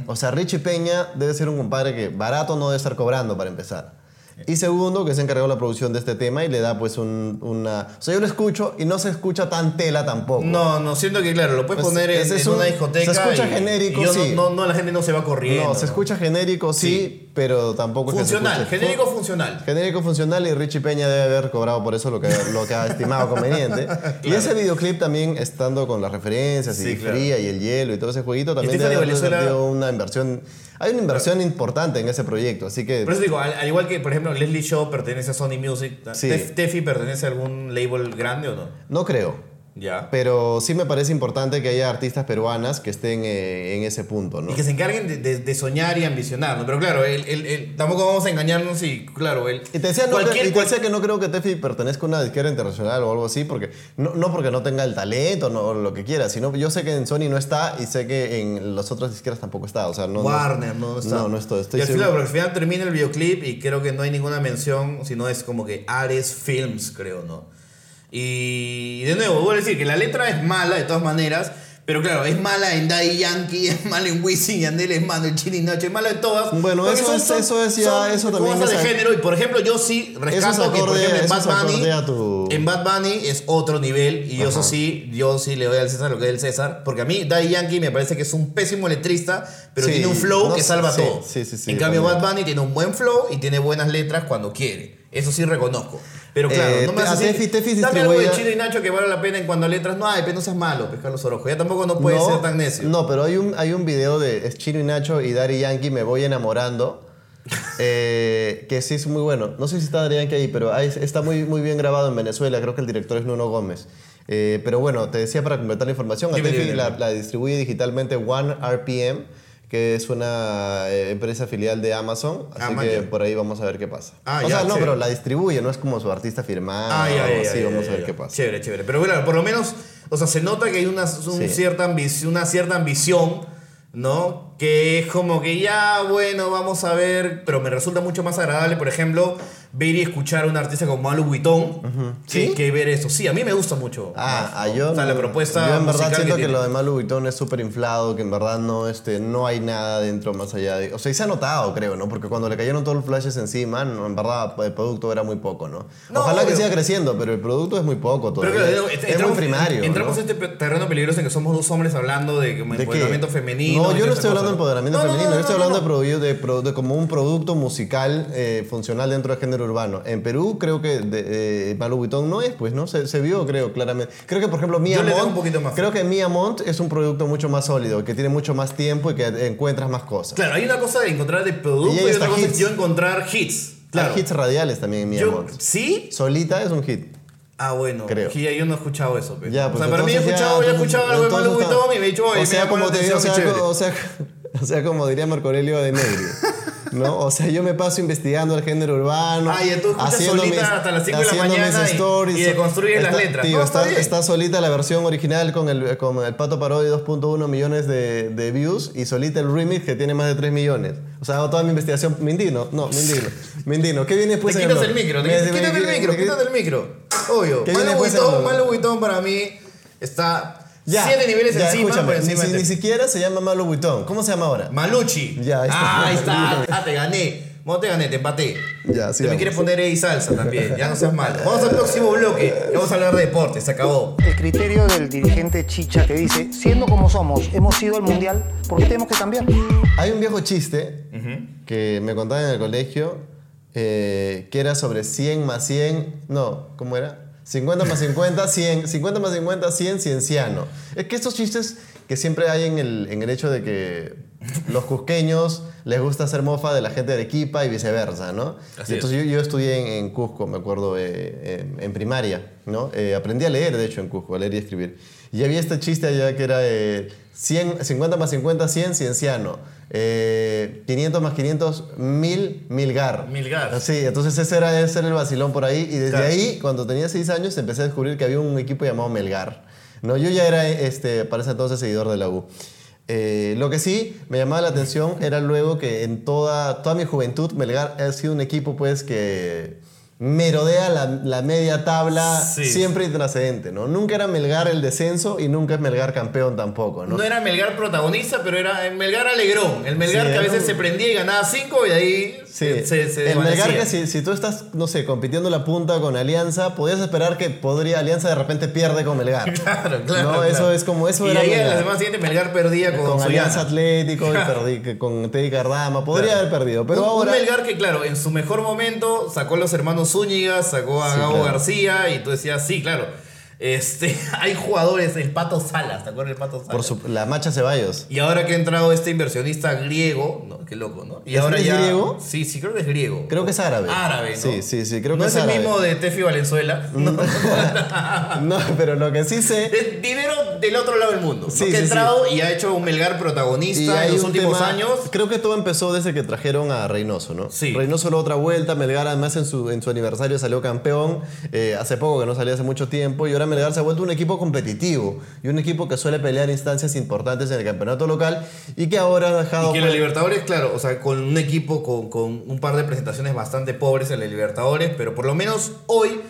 O sea, Richie Peña debe ser un compadre que barato no debe estar cobrando para empezar. Y segundo, que se encargó de la producción de este tema y le da pues un- una... O sea, yo lo escucho y no se escucha tan tela tampoco. No, no, siento que claro, lo puedes Pues, poner en, es en una un- discoteca. se escucha y- genérico, y yo no- sí. no, no, la gente no se va corriendo. No, se escucha genérico, sí, pero tampoco es que Funcional, genérico Fu- funcional. Genérico funcional y Richie Peña debe haber cobrado por eso lo que, lo que ha estimado conveniente. Y ese videoclip también, estando con las referencias Sí, y claro. Fría y el hielo y todo ese jueguito, también debe haber una inversión. Hay una inversión importante en ese proyecto, así que. Por eso digo, al, al igual que, por ejemplo, Leslie Shaw pertenece a Sony Music, Sí. Tef- ¿Tefi pertenece a algún label grande o no? No creo. Ya. Pero sí me parece importante que haya artistas peruanas que estén eh, en ese punto, ¿no? Y que se encarguen de, de- de soñar y ambicionar, ¿no? Pero claro, el, el- el- tampoco vamos a engañarnos y, claro, el, Y te decía, no, cualquier- que, y te decía que no creo que Tefi pertenezca a una disquera internacional o algo así, porque no, no porque no tenga el talento no, o lo que quiera, sino yo sé que en Sony no está y sé que en las otras disqueras tampoco está. O sea, no, Warner, no, no está. No, no estoy. estoy y al final, al final termina el videoclip y creo que no hay ninguna mención, sino es como que Ares Films, creo, ¿no? Y de nuevo, vuelvo a decir que la letra es mala de todas maneras, Pero claro, es mala en Daddy Yankee, es mala en Wisin y Yandel, es mala en Chino y Nacho, es mala en todas. Bueno, eso es- eso es ya- eso también cosas es de a- género. Y por ejemplo, yo sí rescato que por acorde- ejemplo en Bad Bunny, acorde tu- en Bad Bunny es otro nivel. Y yo eso sí, yo sí le doy al César lo que es el César. Porque a mí Daddy Yankee me parece que es un pésimo letrista, pero Sí, tiene un flow no que salva sí, todo. sí, en cambio. Bad Bunny tiene un buen flow y tiene buenas letras cuando quiere. Eso sí reconozco. Pero claro, Eh, no me a vas a decir, Tefi- Tefi dame algo de Chino y Nacho que vale la pena en cuando a letras no hay, pero no seas malo, pescar los orojos. Ya tampoco no puede ser tan necio. No, pero hay un, hay un video de es Chino y Nacho y Daddy Yankee, Me Voy Enamorando, eh, que sí es muy bueno. No sé si está Daddy Yankee ahí, pero ahí está muy, muy bien grabado en Venezuela. Creo que el director es Nuno Gómez. Eh, pero bueno, te decía para completar la información, Dime, la, la distribuye digitalmente One RPM, que es una eh, empresa filial de Amazon. Así Ah, que ya. por ahí vamos a ver qué pasa. Ah, o ya, sea, no, chévere. pero la distribuye, no es como su artista firmado. Ah, ya, así, vamos a ver qué pasa. Chévere, chévere. Pero bueno, por lo menos, o sea, se nota que hay una, un Sí. cierta ambición, una cierta ambición, ¿no? Que es como que ya, bueno, vamos a ver, pero me resulta mucho más agradable, por ejemplo, ver y escuchar a un artista como Malu Vuitton que, ¿Sí? que ver eso. Sí, a mí me gusta mucho. Ah, más, ah, yo, O sea, la propuesta yo en verdad siento que, lo de Malu Vuitton es súper inflado, que en verdad no, este, no hay nada dentro más allá de... O sea, y se ha notado, creo, ¿no? Porque cuando le cayeron todos los flashes encima, no, en verdad el producto era muy poco, ¿no? No, Ojalá que siga creciendo, pero el producto es muy poco Pero todavía. claro, es entramos, muy primario, entramos ¿no? en este terreno peligroso en que somos dos hombres hablando de ¿De qué? empoderamiento femenino. No, yo no estoy hablando de empoderamiento No, no, femenino, no, yo estoy hablando. De, de, de como un producto musical eh, funcional dentro del género urbano. En Perú creo que de, eh, no es, pues, ¿no? Se, se vio, creo, claramente. Creo que, por ejemplo, Mia Mont, creo que Mia Mont es un producto mucho más sólido, que tiene mucho más tiempo y que encuentras más cosas. Claro, hay una cosa de encontrar de producto Y otra cosa es hits. yo encontrar hits. Claro. Hay hits radiales también en Mia Yo- Mont. ¿Sí? Solita es un hit. Ah, bueno. Creo. Sí, yo no he escuchado eso. pe. Ya, o pues sea, para mí he escuchado, ya he escuchado algo de está- Vuitton y me he dicho, o sea, como te digo, o o sea, o sea, como diría Marco Aurelio de Negri. ¿No? O sea, yo me paso investigando el género urbano. Ah, y tú escuchas solita hasta las cinco de la haciendo mis mañana y- stories. y deconstruyes las letras. tío, No, está, está bien. está solita la versión original con el, con el Pato Parodi 2.1 millones de, de views y solita el remix que tiene más de 3 millones. O sea, hago toda mi investigación. Me indigno. No. Me indigno. ¿Qué viene Te después en quitas blog? el micro, te quitas el micro, quítate el micro. Obvio. ¿Qué viene Malu después en Vuitton, blog? Malu Vuitton para mí está Ya, siete niveles ya, encima escúchame, por encima ni, siquiera se llama Malo Vuitton. ¿Cómo se llama ahora? Maluchi. Ya, ahí está. Ah, ahí está. Ah, te gané. No te gané, te empaté. Ya, Te sigamos. me quieres poner ahí salsa también. Ya no seas malo. Vamos al próximo bloque. Vamos a hablar de deporte. Se acabó. El criterio del dirigente Chicha que dice, siendo como somos, hemos ido al mundial, ¿por qué tenemos que cambiar? Hay un viejo chiste que me contaban en el colegio eh, que era sobre 100 más 100. No, ¿cómo era? 50 más 50, 100. 50 más 50, 100, cienciano. Es que estos chistes que siempre hay en el, en el hecho de que los cusqueños les gusta hacer mofa de la gente de Arequipa y viceversa, ¿no? Así entonces yo, yo estudié en, en Cusco, me acuerdo, eh, en, en primaria, ¿no? Eh, aprendí a leer, de hecho, en Cusco, a leer y escribir. Y había este chiste allá que era eh, 100, 50 más 50, 100, cienciano. Eh, 500 más 500, 1000, milgar. Milgar. Sí, entonces ese era, ese era el vacilón por ahí. Y desde Claro. ahí, cuando tenía 6 años, empecé a descubrir que había un equipo llamado Melgar. No, yo ya era, este, para ese entonces, seguidor de la U. Eh, lo que sí me llamaba la atención era luego que en toda, toda mi juventud Melgar ha sido un equipo pues que merodea la, la media tabla Sí. siempre intrascendente, ¿no? Nunca era Melgar el descenso y nunca es Melgar campeón tampoco, ¿no? No era Melgar protagonista, pero era el Melgar alegrón. El Melgar Sí, que a veces un- se prendía y ganaba 5 y ahí Sí, se, se, se el Melgar si, si tú estás, no sé, compitiendo la punta con Alianza, podías esperar que podría Alianza de repente pierde con Melgar. Claro, claro. No, claro. eso es como eso y era ahí en la Melgar. semana siguiente Melgar perdía con. Alianza Atlético y perdí, que con Teddy Cardama. Podría Claro. haber perdido, pero un, ahora... un Melgar que, claro, en su mejor momento sacó a los hermanos Zúñiga, sacó a Sí, Gabo claro. García y tú decías, sí, claro. Este, hay jugadores, el Pato Salas, ¿te acuerdas del Pato Salas? por su- la Macha Ceballos. Y ahora que ha entrado este inversionista griego, ¿no? Qué loco, ¿no? Y ¿Es- ahora ya. griego? Sí, sí, creo que es griego. Creo que es árabe. Árabe, ¿no? Sí, sí, sí, creo ¿No que es, es el mismo de Tefi Valenzuela. No. No, pero lo que sí sé... Es dinero del otro lado del mundo. ¿no? Sí, que ha sí, entrado y ha hecho un Melgar protagonista en los últimos tema- años. Creo que todo empezó desde que trajeron a Reynoso, ¿no? Sí. Reynoso la otra vuelta, Melgar además en su, en su aniversario salió campeón, eh, hace poco que no salía hace mucho tiempo, y ahora Melgar se ha vuelto un equipo competitivo y un equipo que suele pelear instancias importantes en el campeonato local y que ahora ha dejado... Y que la pues, Libertadores, claro, o sea, con un equipo con, con un par de presentaciones bastante pobres en la Libertadores, pero por lo menos hoy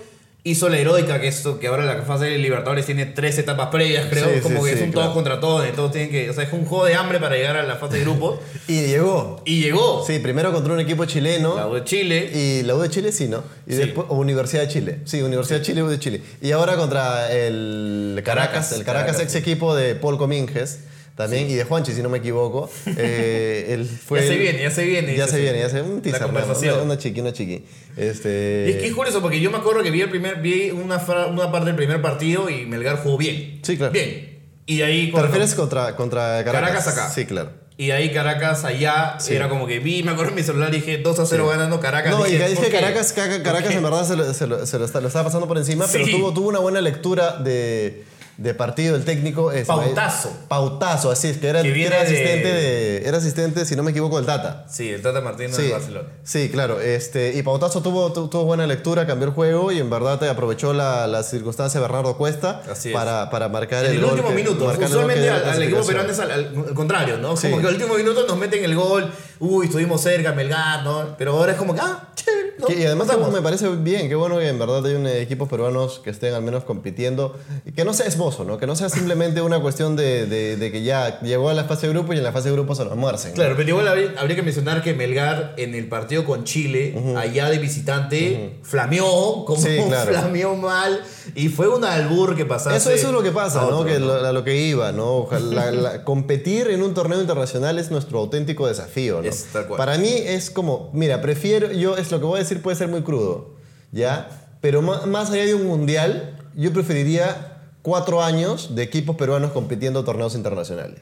hizo la heroica, que esto, que ahora la fase de Libertadores tiene tres etapas previas, creo, Sí, como sí, que sí, es un claro. todos contra todos, todos tienen que, o sea, es un juego de hambre para llegar a la fase de grupos, Y llegó. y llegó Sí, primero contra un equipo chileno. la U de Chile, Y la U de Chile sí, ¿no? Y después, Universidad de Chile. Sí, Universidad de Chile, U de Chile. Y ahora contra el Caracas, Caracas, el Caracas, Caracas. ex equipo de Paul Cominges. También, y de Juanchi, si no me equivoco. Eh, él fue Ya se viene, ya se viene, Ya se viene, ya se Un teaser. Una, una chiqui, una chiqui. Este, Y es que es curioso porque yo me acuerdo que vi el primer vi una, una parte del primer partido y Melgar jugó bien. Sí, claro. Bien. Y ahí ¿Te cuando- refieres contra, contra Caracas? Caracas acá. Sí, claro. Y ahí Caracas allá Sí. era como que vi, me acuerdo en mi celular y dije 2 a 0 ganando Caracas. No, y Dije, es ¿por que qué? Caracas, Caca- ¿Por Caracas en verdad se lo, se lo- se lo estaba pasando por encima, pero tuvo, tuvo una buena lectura de, de partido el técnico. es- Pautazo. Pautazo, así es, que era, Que era asistente de... Era asistente, si no me equivoco, del Tata. Sí, el Tata Martino Sí, de Barcelona. sí, claro. Este, y Pautazo tuvo, tu- tuvo buena lectura, cambió el juego y en verdad te aprovechó la, la circunstancia de Bernardo Cuesta para, para marcar En el, el, gol último que- minuto. Usualmente al, al equipo peruano es al, contrario, ¿no? Sí. Como que al último minuto nos meten el gol. Uy, estuvimos cerca, Melgar, ¿no? Pero ahora es como que, ah, chévere, ¿no? Y además me parece bien, qué bueno que en verdad hay un, eh, equipos peruanos que estén al menos compitiendo, y que no sea ¿no? que no sea simplemente una cuestión de, de- de que ya llegó a la fase de grupo y en la fase de grupo se lo almuercen. ¿no? Claro, pero igual habría, habría que mencionar que Melgar en el partido con Chile, allá de visitante, flameó, como Sí, claro. flameó mal, y fue un albur que pasase. Eso, eso es lo que pasa, a ¿no? otro, Que lo, a lo que iba, ¿no? Ojalá- la- la- competir en un torneo internacional es nuestro auténtico desafío, ¿no? Es. Para mí es como, mira, prefiero, yo es lo que voy a decir puede ser muy crudo, ¿ya? Pero ma- más allá de un mundial, yo preferiría cuatro años de equipos peruanos compitiendo torneos internacionales.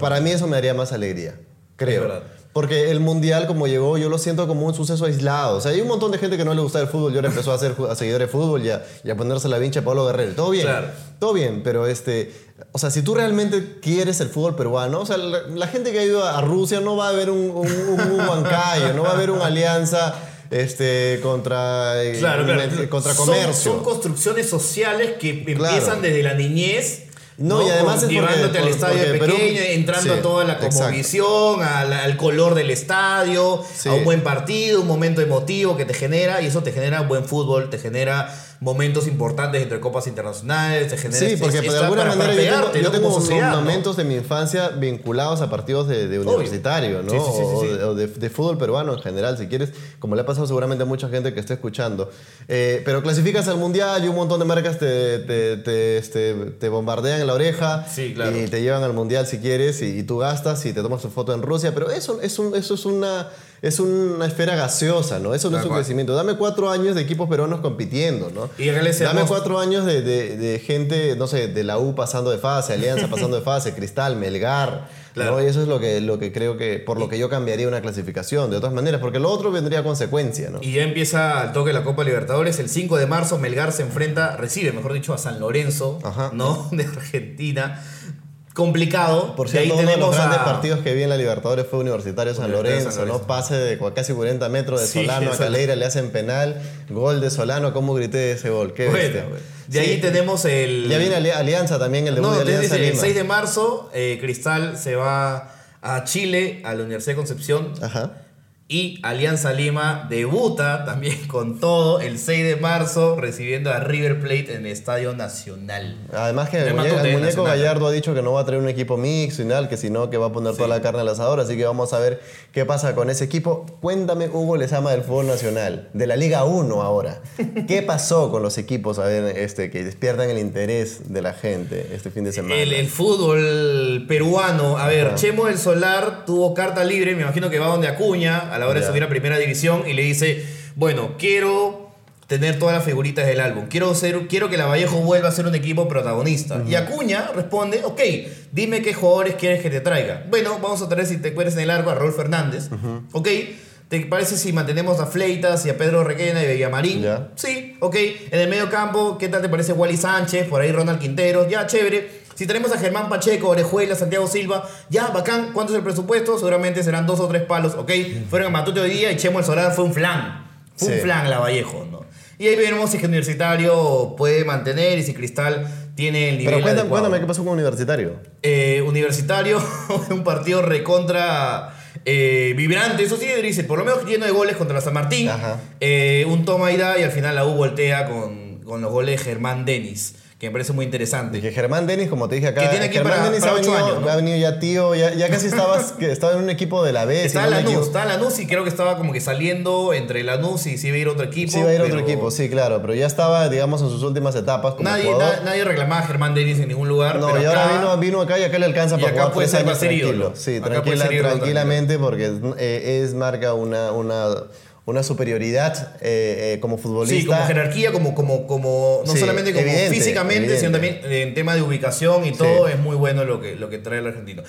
Para mí eso me daría más alegría, creo. Porque el mundial, como llegó, yo lo siento como un suceso aislado. O sea, hay un montón de gente que no le gusta el fútbol y ahora empezó a ser a seguidor de fútbol y a, y a ponerse la vincha a Pablo Guerrero. Todo bien. Claro. Todo bien, pero este. O sea, si tú realmente quieres el fútbol peruano, o sea, la, la gente que ha ido a Rusia no va a ver un, un, un- no va a ver una alianza este, contra, eh, Claro, claro. contra comercio. Son, construcciones sociales que Claro. empiezan desde la niñez. No, y además Con- es porque- al estadio porque pequeño, entrando Sí, a toda la cosmovisión, al, al color del estadio, Sí. a un buen partido, un momento emotivo que te genera, y eso te genera buen fútbol, te genera momentos importantes entre copas internacionales, te genera Sí, porque esta- de alguna manera yo tengo, momentos de mi infancia vinculados a partidos de, de universitario, ¿no? Sí, sí, sí, o, de, o de- de fútbol peruano en general, si quieres, como le ha pasado seguramente a mucha gente que esté escuchando. Eh, pero clasificas al mundial y un montón de marcas te, te, te, este, te bombardean en la oreja Sí, claro. y te llevan al mundial si quieres y, y tú gastas y te tomas tu foto en Rusia, pero eso, es un- eso es una... Es una esfera gaseosa, ¿no? Eso no es un crecimiento. Dame cuatro años de equipos peruanos compitiendo, ¿no? Y Dame cuatro años de, de- de gente, no sé, de la U pasando de fase, Alianza pasando de fase, Cristal, Melgar. Claro. ¿no? Y eso es lo que, lo que creo que, por lo que yo cambiaría una clasificación, de otras maneras, porque lo otro vendría a consecuencia, ¿no? Y ya empieza el toque de la Copa Libertadores. El 5 de marzo Melgar se enfrenta, recibe, mejor dicho, a San Lorenzo, Ajá. ¿no? De Argentina. Complicado. Por De ahí cierto, uno de los grandes a- partidos que vi en la Libertadores fue Universitario San Lorenzo, San ¿no? Pase de casi 40 metros de Sí, Solano a Caleira, le hacen penal, gol de Solano, ¿cómo grité ese gol? Qué Bueno, de Sí. ahí tenemos el... Ya viene Ali- Alianza también, el debut No, de Alianza el Lima. 6 de marzo, eh, Cristal se va a Chile, a la Universidad de Concepción. Ajá. Y Alianza Lima debuta también con todo el 6 de marzo recibiendo a River Plate en el Estadio Nacional. Además que el, muñeco, el. Gallardo ha dicho que no va a traer un equipo mixto y nada, que sino que va a poner toda la carne al asador, así que vamos a ver qué pasa con ese equipo. Cuéntame, Hugo Lezama del fútbol nacional, de la Liga 1 ahora. ¿Qué pasó con los equipos a ver, este, que despiertan el interés de la gente este fin de semana? El, el fútbol peruano, a ver. Chemo del Solar tuvo carta libre, me imagino que va donde Acuña a la hora de subir a primera división y le dice, bueno, quiero tener todas las figuritas del álbum, quiero, ser, quiero que la Vallejo vuelva a ser un equipo protagonista. Y Acuña responde, ok, dime qué jugadores quieres que te traiga. Bueno, vamos a traer, si te acuerdas en el arco, a Raúl Fernández, ok. ¿Te parece si mantenemos a Fleitas y a Pedro Requena y a Villamarín? Ya. Sí, ok. En el medio campo, ¿qué tal te parece Wally Sánchez? Por ahí Ronald Quinteros, ya, chévere. Si tenemos a Germán Pacheco, Orejuela, Santiago Silva, ya, bacán. ¿Cuánto es el presupuesto? Seguramente serán dos o tres palos, ok. Fueron a Matute hoy día y Chemo el Solar fue un flan. Fue un flan la Vallejo, ¿no? Y ahí veremos si es que Universitario puede mantener y si Cristal tiene el nivel Pero cuéntame, cuéntame qué pasó con Universitario. Eh, universitario, un partido recontra eh, vibrante, eso sí, dice, por lo menos lleno de goles contra la San Martín. Eh, un toma y da y al final la U voltea con, con los goles de Germán Denis, que me parece muy interesante. Y que Germán Denis, como te dije acá, Que tiene aquí Germán para- Denis para ha, venido, años, ¿no? ha venido ya tío, ya, ya casi estabas, que estaba en un equipo de la B. Estaba Lanús, equivoco. estaba Lanús y creo que estaba como que saliendo entre Lanús y si iba a ir otro equipo. Sí, iba a ir otro equipo, sí, claro, pero ya estaba, digamos, en sus últimas etapas como Nadie, na- nadie reclamaba a Germán Denis en ningún lugar. No, pero y ahora vino, vino acá y acá le alcanza y para acá jugar puede tres ser años tranquilo. Sí, tranquila, tranquilamente porque eh, es marca una, una, una superioridad eh, eh, como futbolista. Sí, como jerarquía, como, como, como no Sí, solamente como evidente, físicamente, sino también en tema de ubicación y todo, es muy bueno lo que, lo que trae el argentino.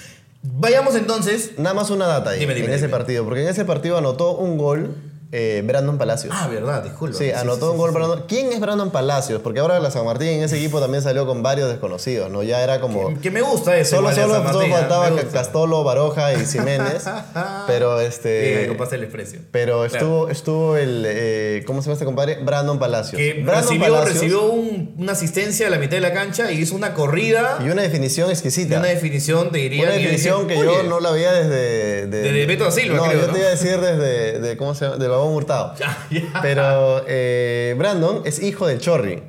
Vayamos entonces. Nada más una data ahí, Dime, dime, en ese partido, porque en ese partido anotó un gol eh, Brandon Palacios. Ah, verdad, disculpa. Sí, anotó un gol Brandon. ¿Quién es Brandon Palacios? Porque ahora la San Martín en ese equipo también salió con varios desconocidos, ¿no? Ya era como... Que me gusta eso. Solo, solo, ¿eh? faltaba. Castolo, Baroja y Jiménez. pero este... pasa el desprecio. Pero Claro. estuvo, estuvo el... eh, ¿Cómo se llama este compadre? Brandon Palacios. Que Brandon recibió, Palacios recibió un- una asistencia a la mitad de la cancha y hizo una corrida Y una definición de exquisita. una definición, te diría. Una definición que yo "Oye, no la veía desde... De, Desde Beto da Silva, No, creo, yo ¿no? te iba a decir desde... De, ¿Cómo se llama? De Hurtado. Pero eh, Brandon es hijo del Chorri.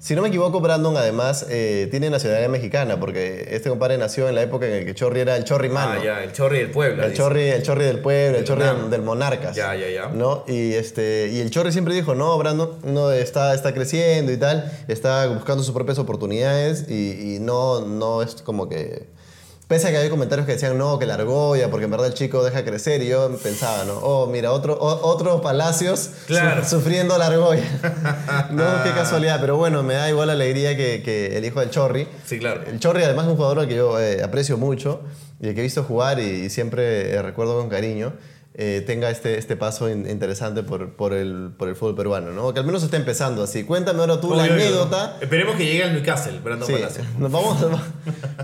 Si no me equivoco, Brandon además eh, tiene nacionalidad mexicana, porque este compadre nació en la época en la que Chorri era el Chorri mano. Ah, ya, el chorri del pueblo. El dice. chorri, el chorri del pueblo, el Del chorri del Monarcas. Ya, ya, ya. ¿no? Y, este, y el chorri siempre dijo, no, Brandon no, está, está creciendo y tal, está buscando sus propias oportunidades y, y no, no es como que... Pese a que había comentarios que decían, no, que la argolla, porque en verdad el chico deja crecer y yo pensaba, ¿no? Oh, mira, otro, o- otro Palacios Claro. su- sufriendo la argolla. no, qué casualidad, pero bueno, me da igual alegría que, que el hijo del chorri. Sí, claro. El Chorri además es un jugador al que yo eh, aprecio mucho y el que he visto jugar y, y siempre eh, recuerdo con cariño, eh, tenga este, este paso in- interesante por, por, el, por el fútbol peruano, ¿no? Que al menos está empezando así. Cuéntame ahora tú la anécdota. Esperemos que llegue al Newcastle, Brandon Sí, Palacio. nos vamos...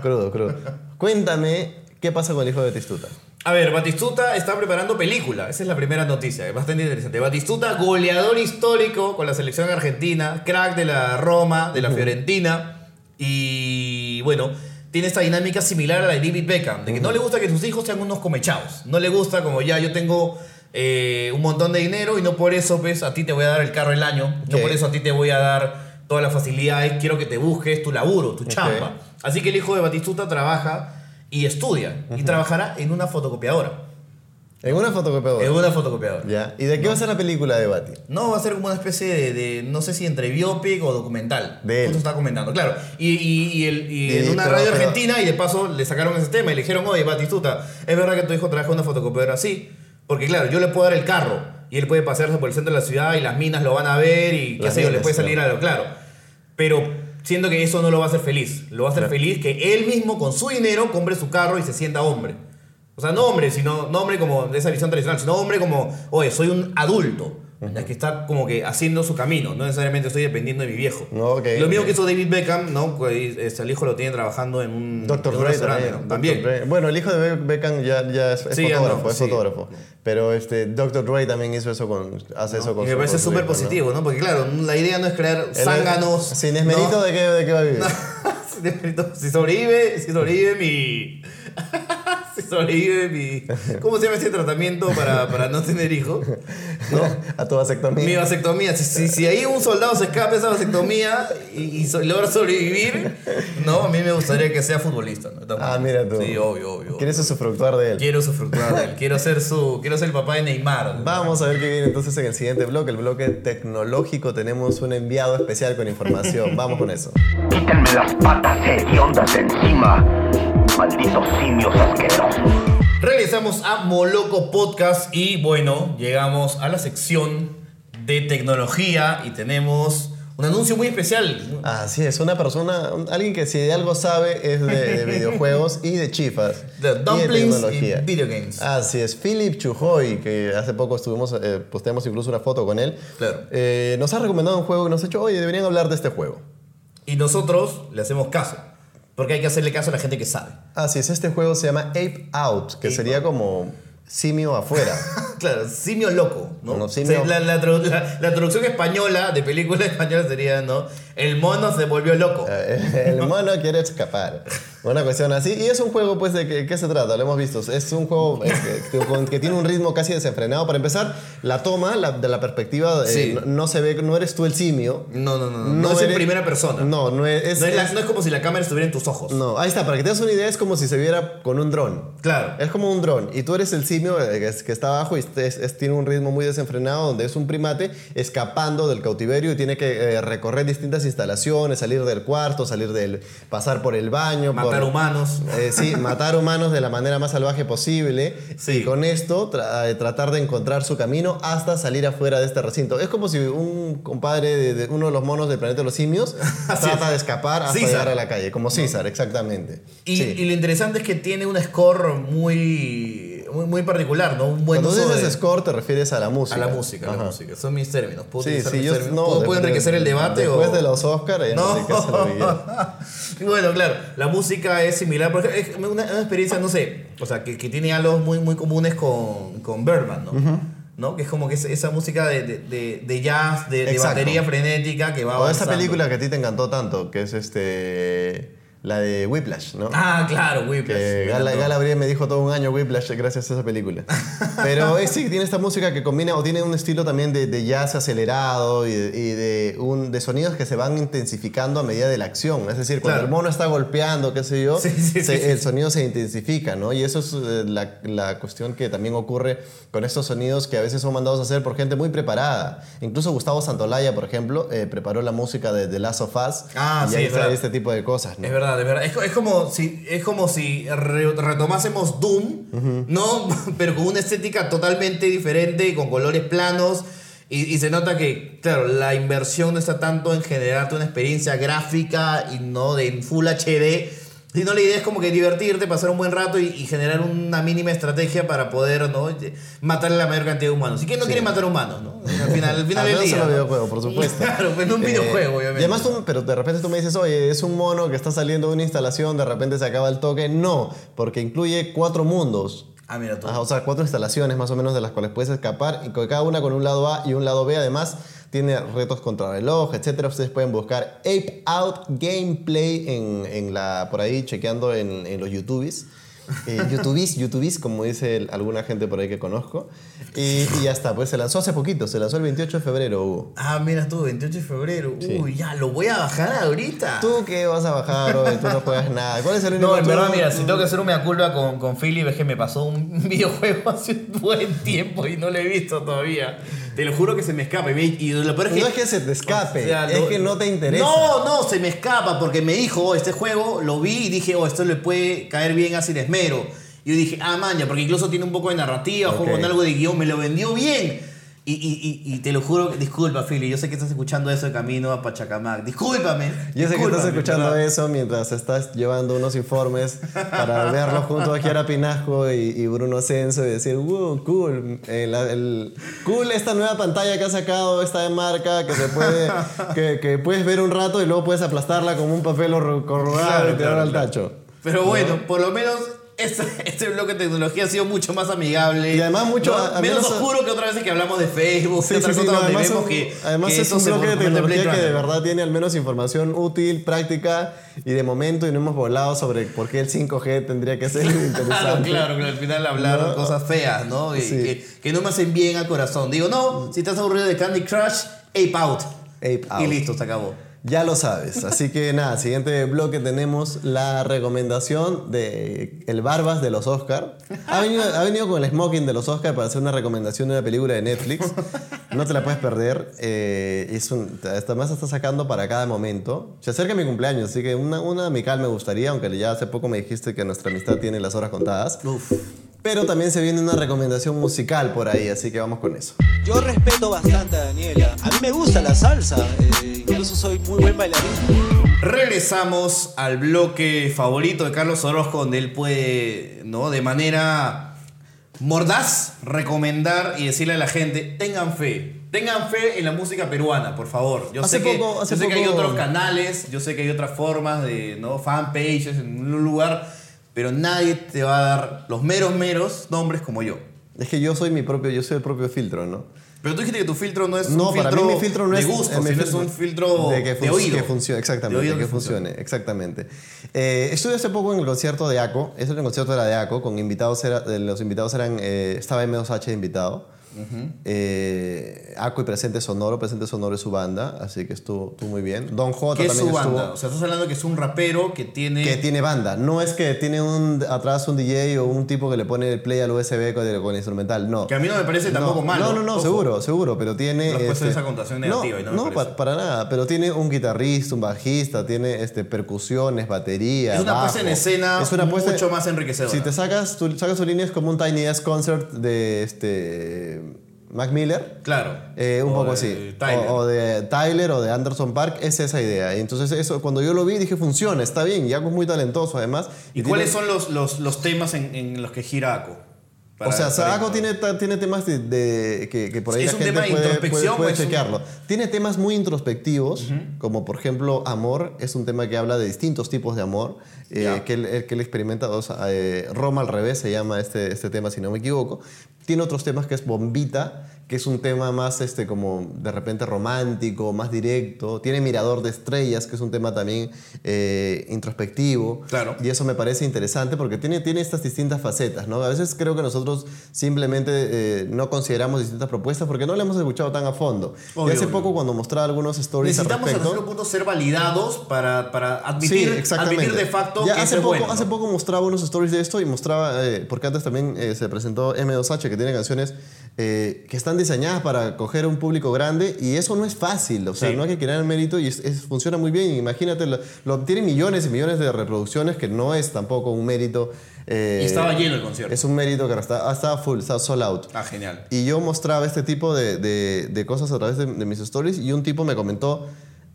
crudo, crudo. Cuéntame qué pasa con el hijo de Tistuta. A ver, Batistuta está preparando película. Esa es la primera noticia, es bastante interesante. Batistuta, goleador histórico con la selección argentina, crack de la Roma, de la Fiorentina. Y bueno, tiene esta dinámica similar a la de David Beckham, de que no le gusta que sus hijos sean unos comechados. No le gusta como ya yo tengo eh, un montón de dinero y no por eso pues, a ti te voy a dar el carro el año. No Ok. por eso a ti te voy a dar todas las facilidades. Quiero que te busques tu laburo, tu chamba. Así que el hijo de Batistuta trabaja y estudia. Y trabajará en una fotocopiadora. En una fotocopiadora. En una fotocopiadora. Ya. ¿Y de qué va a ser la película de Bati? No, va a ser como una especie de, de, no sé si entre biopic o documental. De él. Justo está comentando, claro. Y, y, y el- y en una pero- radio pero- argentina y de paso le sacaron ese tema y le dijeron, oye, Batistuta, ¿es verdad que tu hijo trabaja en una fotocopiadora? Sí. Porque claro, yo le puedo dar el carro y él puede pasearse por el centro de la ciudad y las minas lo van a ver y qué sé yo, le puede salir algo, claro. Pero siento que eso no lo va a hacer feliz. Lo va a hacer Claro. feliz que él mismo con su dinero compre su carro y se sienta hombre. O sea, no hombre, sino no hombre como de esa visión tradicional, sino hombre como, oye, soy un adulto. ya que está como que haciendo su camino, no necesariamente estoy dependiendo de mi viejo. No, ok, lo mismo ok. que hizo David Beckham, ¿no? Pues, este, el hijo lo tiene trabajando en un, Doctor en un Dre restaurante, también. Bueno, el hijo de Be- Beckham ya, ya es, es Sí, fotógrafo, no, es sí. fotógrafo. Pero este, Dr. Dre también hizo eso con, hace eso con Y me parece súper positivo, ¿no? Porque claro, la idea no es crear zánganos. Sin esmerito. ¿de, qué, ¿de qué va a vivir? Sin esmerito. si sobrevive, si sobrevive mi. Sobrevive mi. ¿Cómo se llama ese tratamiento para, para no tener hijos? ¿No? a tu vasectomía. Mi vasectomía. Si, si, si ahí un soldado se escapa de esa vasectomía y, y so- logra sobrevivir, no, a mí me gustaría que sea futbolista. Ah, mira tú. Sí, obvio, obvio. ¿Quieres usufructuar de él? Quiero usufructar de él. Quiero ser su. Quiero ser el papá de Neymar. Vamos a ver qué viene entonces en el siguiente bloque, el bloque tecnológico. Tenemos un enviado especial con información. Vamos con eso. Quítenme las patas hediondas de encima, malditos simios asquerosos. Regresamos a Moloco Podcast y bueno, llegamos a la sección de tecnología y tenemos un anuncio muy especial. Así es, una persona, un- alguien que si de algo sabe es de, de videojuegos y de chifas. Y de dumplings tecnología. y video games. Así es, Philip Chujoy, que hace poco estuvimos, eh, posteamos incluso una foto con él. Claro. Eh, nos ha recomendado un juego y nos ha dicho, oye, deberían hablar de este juego. Y nosotros le hacemos caso, porque hay que hacerle caso a la gente que sabe. Así es, este juego se llama Ape Out, que Ape sería como simio afuera. Claro, simio loco, ¿no? No, simio- O sea, La, la tradu- la- la traducción española de película española sería, ¿no? El mono se volvió loco. Eh, El mono quiere escapar. Una cuestión así. Y es un juego, pues, ¿de qué, se trata? Lo hemos visto. Es un juego eh, que, tiene un ritmo casi desenfrenado. Para empezar, la toma la- de la perspectiva eh, Sí. no, no se ve, no eres tú el simio. No, no, no. No, no es en eres- primera persona. No, no es. es- No es, la- es- no es como si la cámara estuviera en tus ojos. no, ahí está. Para que te des una idea, es como si se viera con un dron. Claro. Es como un dron y tú eres el simio eh, que, es- que está abajo y es- es- tiene un ritmo muy desenfrenado donde es un primate escapando del cautiverio y tiene que eh, recorrer distintas instalaciones, salir del cuarto, salir del pasar por el baño, Matar por- humanos. eh, sí, matar humanos de la manera más salvaje posible Sí. y con esto tra- eh, tratar de encontrar su camino hasta salir afuera de este recinto. Es como si un compadre de, de uno de los monos del planeta de los simios trata de escapar hasta César. llegar a la calle, como César, exactamente. Y, Sí. y lo interesante es que tiene un score muy, muy, muy particular, ¿no? Un buen Cuando uso dices de- score te refieres a la música. a la música, a la música. Son mis términos. ¿Puedo Sí, sí, yo términos? no. ¿Puedo, puedo enriquecer el debate Después o...? de los Oscars, ya no, sé qué hacer lo que bueno, claro, la música es similar, porque es una, una experiencia, no sé, o sea, que, que tiene algo muy, muy comunes con, con Birdman, ¿no? ¿No? Que es como que es- esa música de, de, jazz, de, batería frenética que va O esa película que a ti te encantó tanto, que es este la de Whiplash, ¿no? Ah, claro, Whiplash. Que Gala. Gala Briel me dijo todo un año Whiplash gracias a esa película. Pero eh, sí, tiene esta música que combina o tiene un estilo también de, de jazz acelerado y, de, y de un, de sonidos que se van intensificando a medida de la acción. Es decir, cuando Claro. el mono está golpeando, qué sé yo, Sí, sí, se- sí, sí. el sonido se intensifica, ¿no? Y eso es eh, la, la cuestión que también ocurre con estos sonidos que a veces son mandados a hacer por gente muy preparada. Incluso Gustavo Santolaya, por ejemplo, eh, preparó la música de The Last of Us Ah, y sí, ahí es trae este tipo de cosas, ¿no? Es verdad, es verdad. Es, co- es como si, es como si re- retomásemos Doom, ¿no? Pero con una estética totalmente diferente, con colores planos. Y, y se nota que, claro, la inversión no está tanto en generarte una experiencia gráfica y no de en Full HD, sino la idea es como que divertirte, pasar un buen rato y, y generar una mínima estrategia para poder, ¿no? Matar a la mayor cantidad de humanos. ¿Y quién no quiere matar humanos, no? Al final, al final Al del día. ¿no? videojuegos, por supuesto. Claro, pues en un Eh, videojuego, obviamente. Y además tú, pero de repente tú me dices, oye, es un mono que está saliendo de una instalación, de repente se acaba el toque. No, porque incluye cuatro mundos. Ah, mira tú. Ajá, o sea, cuatro instalaciones más o menos de las cuales puedes escapar y cada una con un lado A y un lado B. Además, tiene retos contra reloj, etcétera. Ustedes pueden buscar Ape Out Gameplay en, en la, por ahí, chequeando en, en los YouTubes. Eh, YouTubes, YouTubes, como dice el- alguna gente por ahí que conozco. Y, y ya está, pues se lanzó hace poquito, se lanzó el 28 de febrero, Hugo. Ah, mira tú, 28 de febrero. Uy, ya, lo voy a bajar ahorita. ¿Tú qué vas a bajar hoy? Tú no juegas nada. ¿Cuál es el único No, en verdad, mira, si tengo que hacer una culpa con, con Philip, es que me pasó un videojuego hace un buen tiempo y no lo he visto todavía. Te lo juro que se me escapa. Y, me- y lo peor es que. No es que se te escape, O sea, es lo- que no te interesa. No, no, se me escapa porque me dijo, oh, este juego lo vi y dije, oh, esto le puede caer bien a Sin Esmero. Y yo dije, ah, maña, porque incluso tiene un poco de narrativa, juego Ok. con algo de guion, me lo vendió bien. Y, y, y, y te lo juro, disculpa, Philly, yo sé que estás escuchando eso de camino a Pachacamac. Discúlpame. Yo sé que estás escuchando ¿verdad? eso mientras estás llevando unos informes para verlos junto a Kiara Pinasco y, Bruno Censo y decir, wow, cool, el, el- cool esta nueva pantalla que ha sacado esta de marca que se puede, que, que puedes ver un rato y luego puedes aplastarla como un papel corrugado Claro, y tirar claro, al claro. tacho. Pero bueno, por lo menos este, este bloque de tecnología ha sido mucho más amigable. Y además mucho- ¿no? a- a menos oscuro que otras veces que hablamos de Facebook, Sí, que sí, otras sí, cosas no, además, un- que, además que es un bloque de tecnología que de verdad tiene al menos información útil, práctica y de momento y no hemos volado sobre por qué el 5G tendría que ser Claro, interesante. claro, que al final hablar No. cosas feas, ¿no? Y Sí. que, que no me hacen bien al corazón. Digo, no, si estás aburrido de Candy Crush, Ape Out. Ape Y out. listo, se acabó. Ya lo sabes. Así que nada, siguiente bloque tenemos la recomendación de El Barbas de los Oscar. Ha venido, con el smoking de los Oscar para hacer una recomendación de una película de Netflix. No te la puedes perder. Eh, es está sacando para cada momento. Se acerca mi cumpleaños, así que una, una amical me gustaría, aunque ya hace poco me dijiste que nuestra amistad tiene las horas contadas. Pero también se viene una recomendación musical por ahí, así que vamos con eso. Yo respeto bastante a Daniela. A mí me gusta la salsa. eh, incluso soy muy buen bailarín. Regresamos al bloque favorito de Carlos Orozco, donde él puede, ¿no? De manera mordaz, recomendar y decirle a la gente, tengan fe. Tengan fe en la música peruana, por favor. Yo Hace sé, que, poco- yo sé que hay otros canales, yo sé que hay otras formas de, ¿no? Fanpages en un lugar, pero nadie te va a dar los meros, meros nombres como yo. Es que yo soy mi propio, yo soy el propio filtro, ¿no? Pero tú dijiste que tu filtro no es No, un para filtro mí mi filtro no de es gusto, eh, mi sino es un filtro de, que, fun- oído. que funcione, exactamente, De oído que funcione, exactamente. Eh, estuve hace poco en el concierto de ACO, ese concierto era de ACO, con invitados, era, los invitados eran, eh, estaba M2H de invitado, eh, ACO y Presente Sonoro, Presente Sonoro es su banda, así que estuvo, estuvo muy bien. Don J ¿Qué es también su estuvo, banda? O sea, estás hablando que es un rapero que tiene... que tiene banda, no es que tiene un, atrás un DJ o un tipo que le pone el play al USB con el, con el instrumental, no. Que a mí no me parece tampoco no, malo. No, no, no, Ojo. seguro, seguro, pero tiene... No este, esa connotación no, negativa y no me no, pa- para nada, pero tiene un guitarrista, un bajista, tiene este, percusiones, batería, Es una bajo. puesta en escena Es una puesta- mucho más enriquecedora. Si te sacas tu, sacas tu línea es como un Tiny Desk Concert de este, Mac Miller. Claro. Eh, un O poco de así. Tyler. O, o de Tyler o de Anderson Park, es esa idea. Y entonces eso, cuando yo lo vi dije, funciona, está bien. Yaco es muy talentoso además. ¿Y cuáles son los, los, los temas en, en los que gira Aco? Para- o sea, Saco tiene, tiene temas de, de- que, que por ahí ¿Es la un gente tema de puede, puede, introspección puede o es un- chequearlo. Tiene temas muy introspectivos, como por ejemplo Amor, es un tema que habla de distintos tipos de amor, eh, Ya. que, él, él- que él experimenta. O sea, eh, Roma al revés se llama este, este tema, si no me equivoco. Tiene otros temas que es Bombita, que es un tema más este, como de repente romántico, más directo. Tiene Mirador de Estrellas, que es un tema también eh, introspectivo. Claro. Y eso me parece interesante porque tiene, tiene estas distintas facetas, ¿no? A veces creo que nosotros simplemente eh, no consideramos distintas propuestas porque no le hemos escuchado tan a fondo. Obvio, y hace obvio. poco cuando mostraba algunos stories al Necesitamos hasta respecto... cierto punto ser validados para, para Sí, admitir, exactamente. admitir de facto Ya que hace poco, bueno. hace poco mostraba unos stories de esto y mostraba, eh, porque antes también eh, se presentó M2H, que tiene canciones eh, que están diseñadas para coger un público grande y eso no es fácil, o sea, Sí. no hay que crear el mérito y es- es- funciona muy bien. Imagínate, lo, lo- tiene millones y millones de reproducciones, que no es tampoco un mérito. eh, Y estaba lleno el concierto. Es un mérito que está, ah, estaba full, estaba sold out. Ah, genial. Y yo mostraba este tipo de, de- de cosas a través de, de mis stories y un tipo me comentó,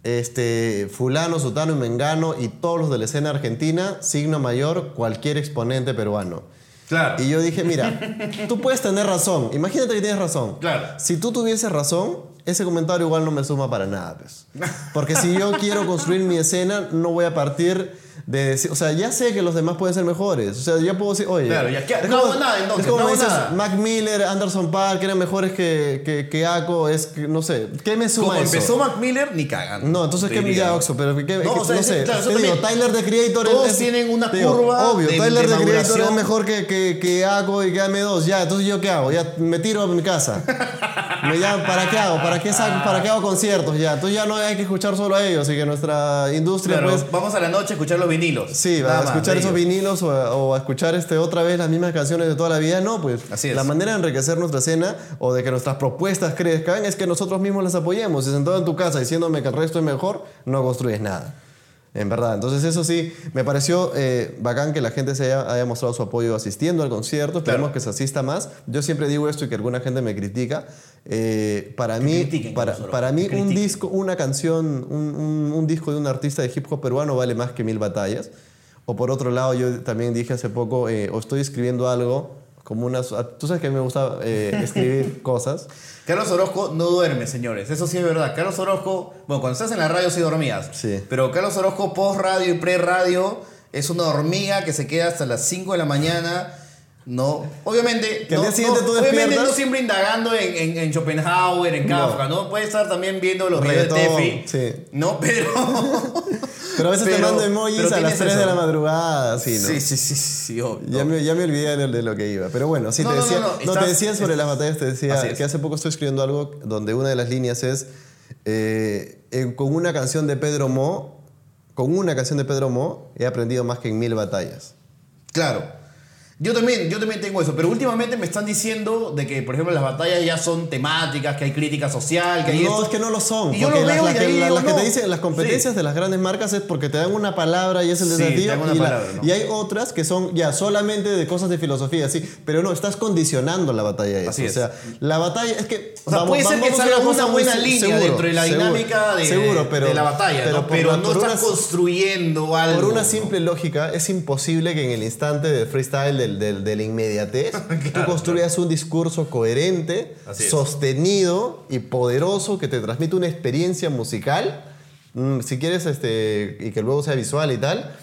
este, fulano, sutano y mengano y todos los de la escena argentina, signo mayor, cualquier exponente peruano. Claro. Y yo dije, mira, tú puedes tener razón, imagínate que tienes razón. Claro. Si tú tuvieses razón, ese comentario igual no me suma para nada, pues. Porque si yo quiero construir mi escena, no voy a partir de decir, o sea, ya sé que los demás pueden ser mejores. O sea, ya puedo decir, oye, Claro, ya, es No como- hago nada, entonces, Es como no hago dices, nada. Mac Miller, Anderson Park eran mejores que, que, que Aco, es que, no sé, ¿qué me suma Como eso? empezó Mac Miller, ni cagando. No, entonces, ¿qué ya, Oxo? Pero, ¿qué, No, o sea, no sé, claro, te digo. Tyler, de Creator... Todos es- tienen una digo, curva Obvio, de- Tyler, de de, Creator es mejor que, que, que Aco y que AM2. Ya, entonces, ¿yo qué hago? Ya me tiro a mi casa. Me ya, ¿Para qué hago? ¿Para qué, saco- ¿Para qué hago conciertos? Ya, entonces ya no hay que escuchar solo a ellos y que nuestra industria, Claro, pues... vamos a la noche a escuchar los vinilos. Sí, a escuchar esos vinilos o a, o a escuchar este, otra vez las mismas canciones de toda la vida. No, pues Así es. la manera de enriquecer nuestra escena o de que nuestras propuestas crezcan es que nosotros mismos las apoyemos. Si sentado en tu casa diciéndome que el resto es mejor, no construyes nada. En verdad. Entonces eso sí, me pareció eh, bacán que la gente se haya, haya mostrado su apoyo asistiendo al concierto. Esperemos Claro. que se asista más. Yo siempre digo esto y que alguna gente me critica. Eh, para mí, para, para mí un disco, una canción, un, un- un disco de un artista de hip hop peruano vale más que mil batallas. O por otro lado, yo también dije hace poco, eh, o estoy escribiendo algo, como unas... Tú sabes que a mí me gusta eh, escribir cosas. Carlos Orozco no duerme, señores. Eso sí es verdad. Carlos Orozco, bueno, cuando estás en la radio sí dormías. Sí. Pero Carlos Orozco post radio y pre radio es una hormiga que se queda hasta las 5 de la mañana. No, obviamente, Que no, día siguiente no, tú obviamente no siempre indagando en, en, en Schopenhauer, en No. Kafka, ¿no? Puede estar también viendo los videos de Tefi. sí. No, pero. Pero a veces te Pero- mando emojis a las tienes 3 de eso. la madrugada, así, ¿no? Sí, sí, sí, sí, sí, obvio. Ya, me, ya me olvidé de, de lo que iba. Pero bueno, sí, No, te no, decía, no, no, no, estás- te decía sobre las batallas, te decía es. que hace poco estoy escribiendo algo donde una de las líneas es eh, en- con una canción de Pedro Mo, con una canción de Pedro Mo he aprendido más que en mil batallas. Claro. Yo también, yo también tengo eso, pero últimamente me están diciendo de que, por ejemplo, las batallas ya son temáticas, que hay crítica social, que hay No, esto. es que no lo son. Y yo lo las, veo las y que, ahí la- digo, las que no. te dicen las competencias Sí. de las grandes marcas es porque te dan una palabra y es el Sí, desafío. y, la- palabra, ¿no? y hay otras que son ya solamente de cosas de filosofía, sí. Pero no, estás condicionando la batalla eso. Así o es. sea, la batalla es que. O sea, puede ser que a salga una buena línea seguro, dentro de la seguro, dinámica de, seguro, pero, de la batalla, pero ¿no? pero la- no estás construyendo algo. por una simple lógica, es imposible que en el instante del freestyle, del, del, de la inmediatez, tú construyas un discurso coherente, sostenido y poderoso que te transmite una experiencia musical, mm, si quieres, este, y que luego sea visual y tal,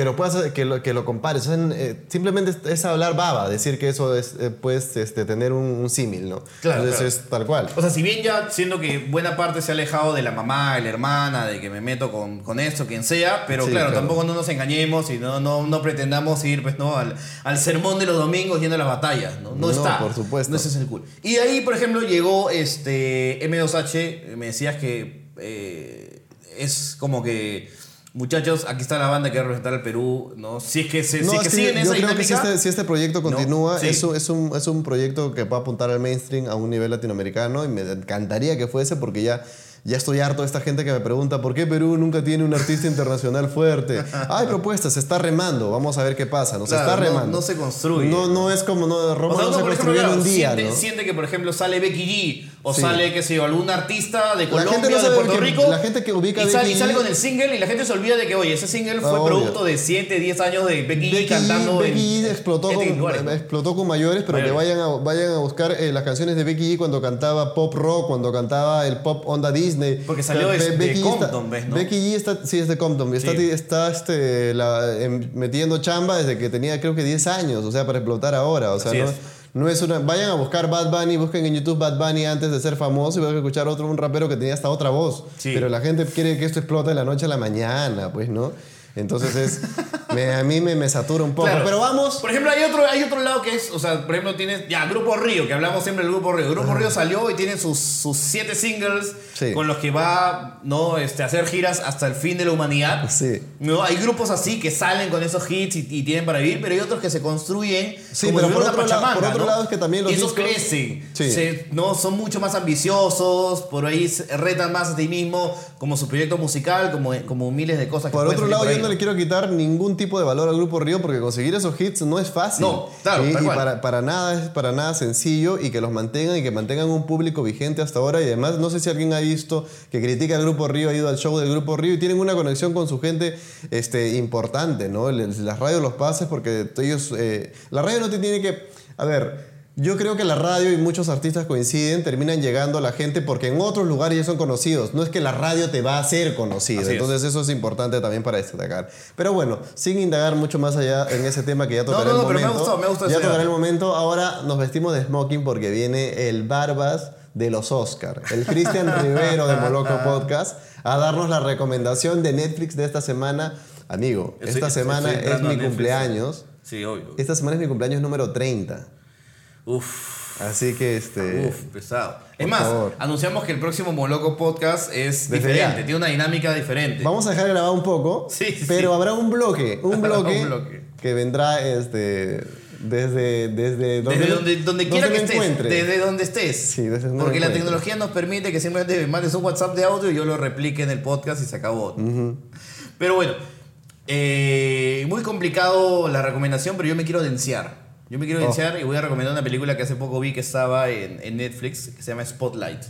que lo puedas, que lo, que lo compares. O sea, eh, simplemente es, es hablar baba, decir que eso es, eh, puedes este, tener un, un símil, ¿no? Claro, Entonces claro. es tal cual. O sea, si bien ya siendo que buena parte se ha alejado de la mamá, de la hermana, de que me meto con, con esto, quien sea, pero Sí, claro, claro. tampoco no nos engañemos y no, no, no pretendamos ir pues, ¿no? al, al sermón de los domingos yendo a las batallas. No, no, No, está. por supuesto. No ese es el cool. Y de ahí, por ejemplo, llegó este M2H, me decías que eh, es como que. Muchachos, aquí está la banda que va a representar al Perú, ¿no? Si es que, se, No, si es que que siguen yo esa creo que si dinámica, este, si este proyecto continúa, sí. es, un, es, un, es un proyecto que va a apuntar al mainstream a un nivel latinoamericano y me encantaría que fuese porque ya, ya estoy harto de esta gente que me pregunta ¿por qué Perú nunca tiene un artista internacional fuerte? Hay propuestas, se está remando, vamos a ver qué pasa, ¿no? Se Claro, está no- remando. no se construye. No, no es como, no, Roma O sea, no se por ejemplo, construyó en un día, siente, ¿no? siente que, por ejemplo, sale Becky G o Sí. sale, qué sé yo, algún artista de Colombia, no de Puerto que- Rico. la gente que ubica y, sale, Becky y sale con el single y la gente se olvida de que, oye, ese single fue Obvio. producto de 7, 10 años de Becky, Becky cantando Becky en explotó, en con, lugares, ¿no? explotó con mayores, pero Mayores. que vayan a, vayan a buscar eh, las canciones de Becky G cuando cantaba pop rock, cuando cantaba el pop onda Disney. Porque salió Be- de- de Becky está- Compton, ¿ves, no? Becky G está, sí, es de Compton. Está, Sí. está este, la- em, metiendo chamba desde que tenía creo que 10 años, o sea, para explotar ahora. O sea, Así no, es. No es una... Vayan a buscar Bad Bunny, busquen en YouTube Bad Bunny antes de ser famoso y van a escuchar otro, un rapero que tenía hasta otra voz. Sí. Pero la gente quiere que esto explote de la noche a la mañana, pues, ¿no? Entonces es, me- a mí me, me satura un poco. Claro. Pero vamos, Por ejemplo, hay otro, hay otro lado que es, o sea, por ejemplo, tienes, ya, Grupo Río, que hablamos siempre del Grupo Río. Grupo Río salió y tiene sus, sus siete singles Sí. con los que va, ¿no? Este, a hacer giras hasta el fin de la humanidad. Sí. ¿No? Hay grupos así que salen con esos hits y, y tienen para vivir, pero hay otros que se construyen Sí, como pero por otro lado- por otro ¿no? lado es que también los y esos discos- crecen, Sí. se- ¿no? Son mucho más ambiciosos, por ahí retan más a ti mismo, como su proyecto musical, como, como miles de cosas que Por otro lado, por yo ahí, no le quiero quitar ningún tipo de valor al Grupo Río porque conseguir esos hits no es fácil. No, claro, Y, para, para nada es para nada sencillo y que los mantengan y que mantengan un público vigente hasta ahora. Y además, no sé si alguien ha visto que critica al Grupo Río, ha ido al show del Grupo Río y tienen una conexión con su gente este, importante, ¿no? Las radios los pases porque ellos. eh, la radio no te tiene que. A ver. Yo creo que la radio y muchos artistas coinciden, terminan llegando a la gente porque en otros lugares ya son conocidos. No es que la radio te va a hacer conocido. Así es. Entonces eso es importante también para destacar. Pero bueno, sin indagar mucho más allá en ese tema que ya tocaré no, no, el pero me momento. gustado, me gustado ya tocaré el momento. Ahora nos vestimos de smoking porque viene el Barbas de los Oscar. El Cristian Rivero de Moloco Podcast a darnos la recomendación de Netflix de esta semana. Amigo, Estoy- esta semana es mi cumpleaños. Sí, obvio. Esta semana es mi cumpleaños número 30. Uf. Así que este... Uf, pesado. Es más, favor. anunciamos que el próximo Moloco Podcast es Desde diferente, ya. tiene una dinámica diferente. Vamos a dejar grabado un poco, Sí, pero sí. habrá un bloque, un bloque, un bloque. que vendrá este, desde, desde, Desde donde, donde quiera que estés, encuentre. desde donde estés. Sí, desde donde Porque la tecnología nos permite que simplemente me mandes un WhatsApp de audio y yo lo replique en el podcast y se acabó. Pero bueno, eh, muy complicado la recomendación, pero yo me quiero denciar. Yo me Oh. quiero denciar y voy a recomendar una película que hace poco vi que estaba en, en Netflix, que se llama Spotlight.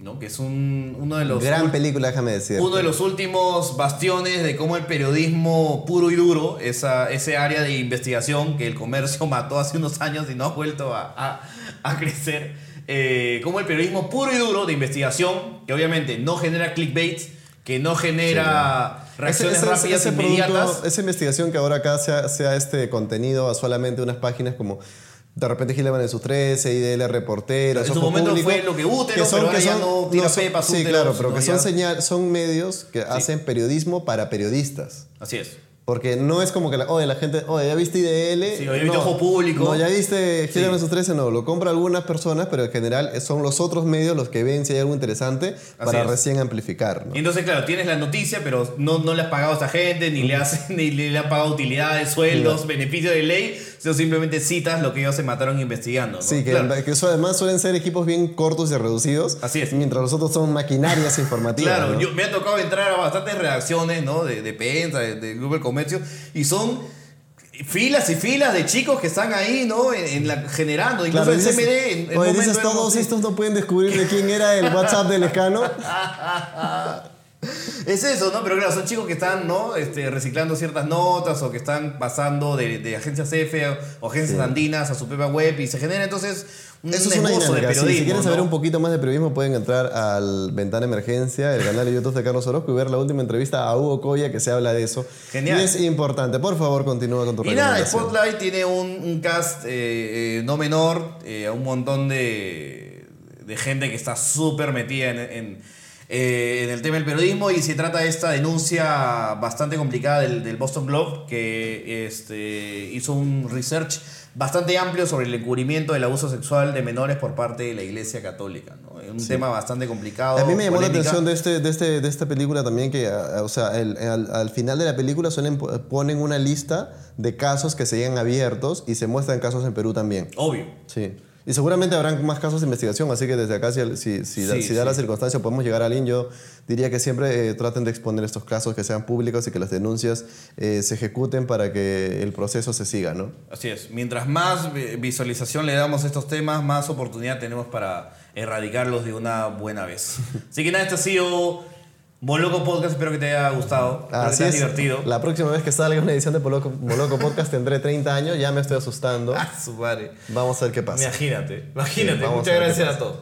¿no? Que es un, uno de los Gran ul- película, déjame decir. uno de los últimos bastiones de cómo el periodismo puro y duro, esa, ese área de investigación que el comercio mató hace unos años y no ha vuelto a, a- a crecer, eh, como el periodismo puro y duro de investigación, que obviamente no genera clickbait, que no genera reacciones Ese- ese- rápidas ese inmediatas. producto, esa investigación que ahora acá sea, sea este contenido a solamente unas páginas como de repente Gileban en sus 13, IDL Reportero, En su momento Público, fue lo que Útero, pero ahora ya no tira son- pepas, Sí, úteros, claro, pero no, que ya. son, señal, son medios que hacen periodismo para periodistas. Así es. Porque no es como que, la, oye, la gente, oye, ¿ya viste IDL? Sí, oye, ¿viste no, Ojo Público? No, ¿ya viste Gileban Sí. en sus 13? No, lo compra algunas personas, pero en general son los otros medios los que ven si hay algo interesante para es. recién amplificar. ¿no? Y entonces, claro, tienes la noticia, pero no, no le has pagado a esa gente, ni le, has, ni le han pagado utilidades, sueldos, beneficios de ley, sino simplemente citas lo que ellos se mataron investigando. ¿no? Sí, que, Claro. que eso además suelen ser equipos bien cortos y reducidos. Así es. Mientras los otros son maquinarias informativas. Claro, ¿no? yo, me ha tocado entrar a bastantes redacciones, ¿no? De, de prensa, de, de Grupo y son filas y filas de chicos que están ahí, ¿no? En, en la, generando, incluso Claro, el CMD. En, oye, dices, todos estos no pueden descubrir de quién era el WhatsApp del escano. Es eso, ¿no? Pero claro, son chicos que están, ¿no? Este, reciclando ciertas notas o que están pasando de, de agencias F o agencias andinas a su propia web y se genera entonces un Eso es una de dinámica. sí. periodismo. si quieren saber un poquito más de periodismo, pueden entrar al Ventana Emergencia, el canal de YouTube de Carlos Orozco, y ver la última entrevista a Hugo Coya que se habla de eso. Genial. Y es importante. Por favor, continúa con tu Y nada. Spotlight tiene un, un cast eh, eh, no menor, eh, un montón de, de gente que está súper metida en, en, eh, en el tema del periodismo y se trata de esta denuncia bastante complicada del, del Boston Globe que este, hizo un research bastante amplio sobre el encubrimiento del abuso sexual de menores por parte de la Iglesia Católica. ¿no? Un tema bastante complicado. A mí me llamó la polémica. atención de, este, de, este, de esta película también que, ah, o sea, el- al, al final de la película suelen, po- ponen una lista de casos que seguían abiertos y se muestran casos en Perú también. Obvio. Sí. Y seguramente habrán más casos de investigación, así que desde acá, si, si, si da, Sí, si da sí. la circunstancia, podemos llegar a alguien. Yo diría que siempre eh, traten de exponer estos casos, que sean públicos y que las denuncias eh, se ejecuten para que el proceso se siga, ¿no? Así es. Mientras más vi- visualización le damos a estos temas, más oportunidad tenemos para erradicarlos de una buena vez. Así que nada, este ha sido Moloco Podcast. Espero que te haya gustado. Espero que Así te haya es. divertido. La próxima vez que salga una edición de Moloco, Moloco Podcast tendré 30 años, ya me estoy asustando. Ah, su madre. Vamos a ver qué pasa. Imagínate, imagínate. Sí, Muchas a gracias a todos.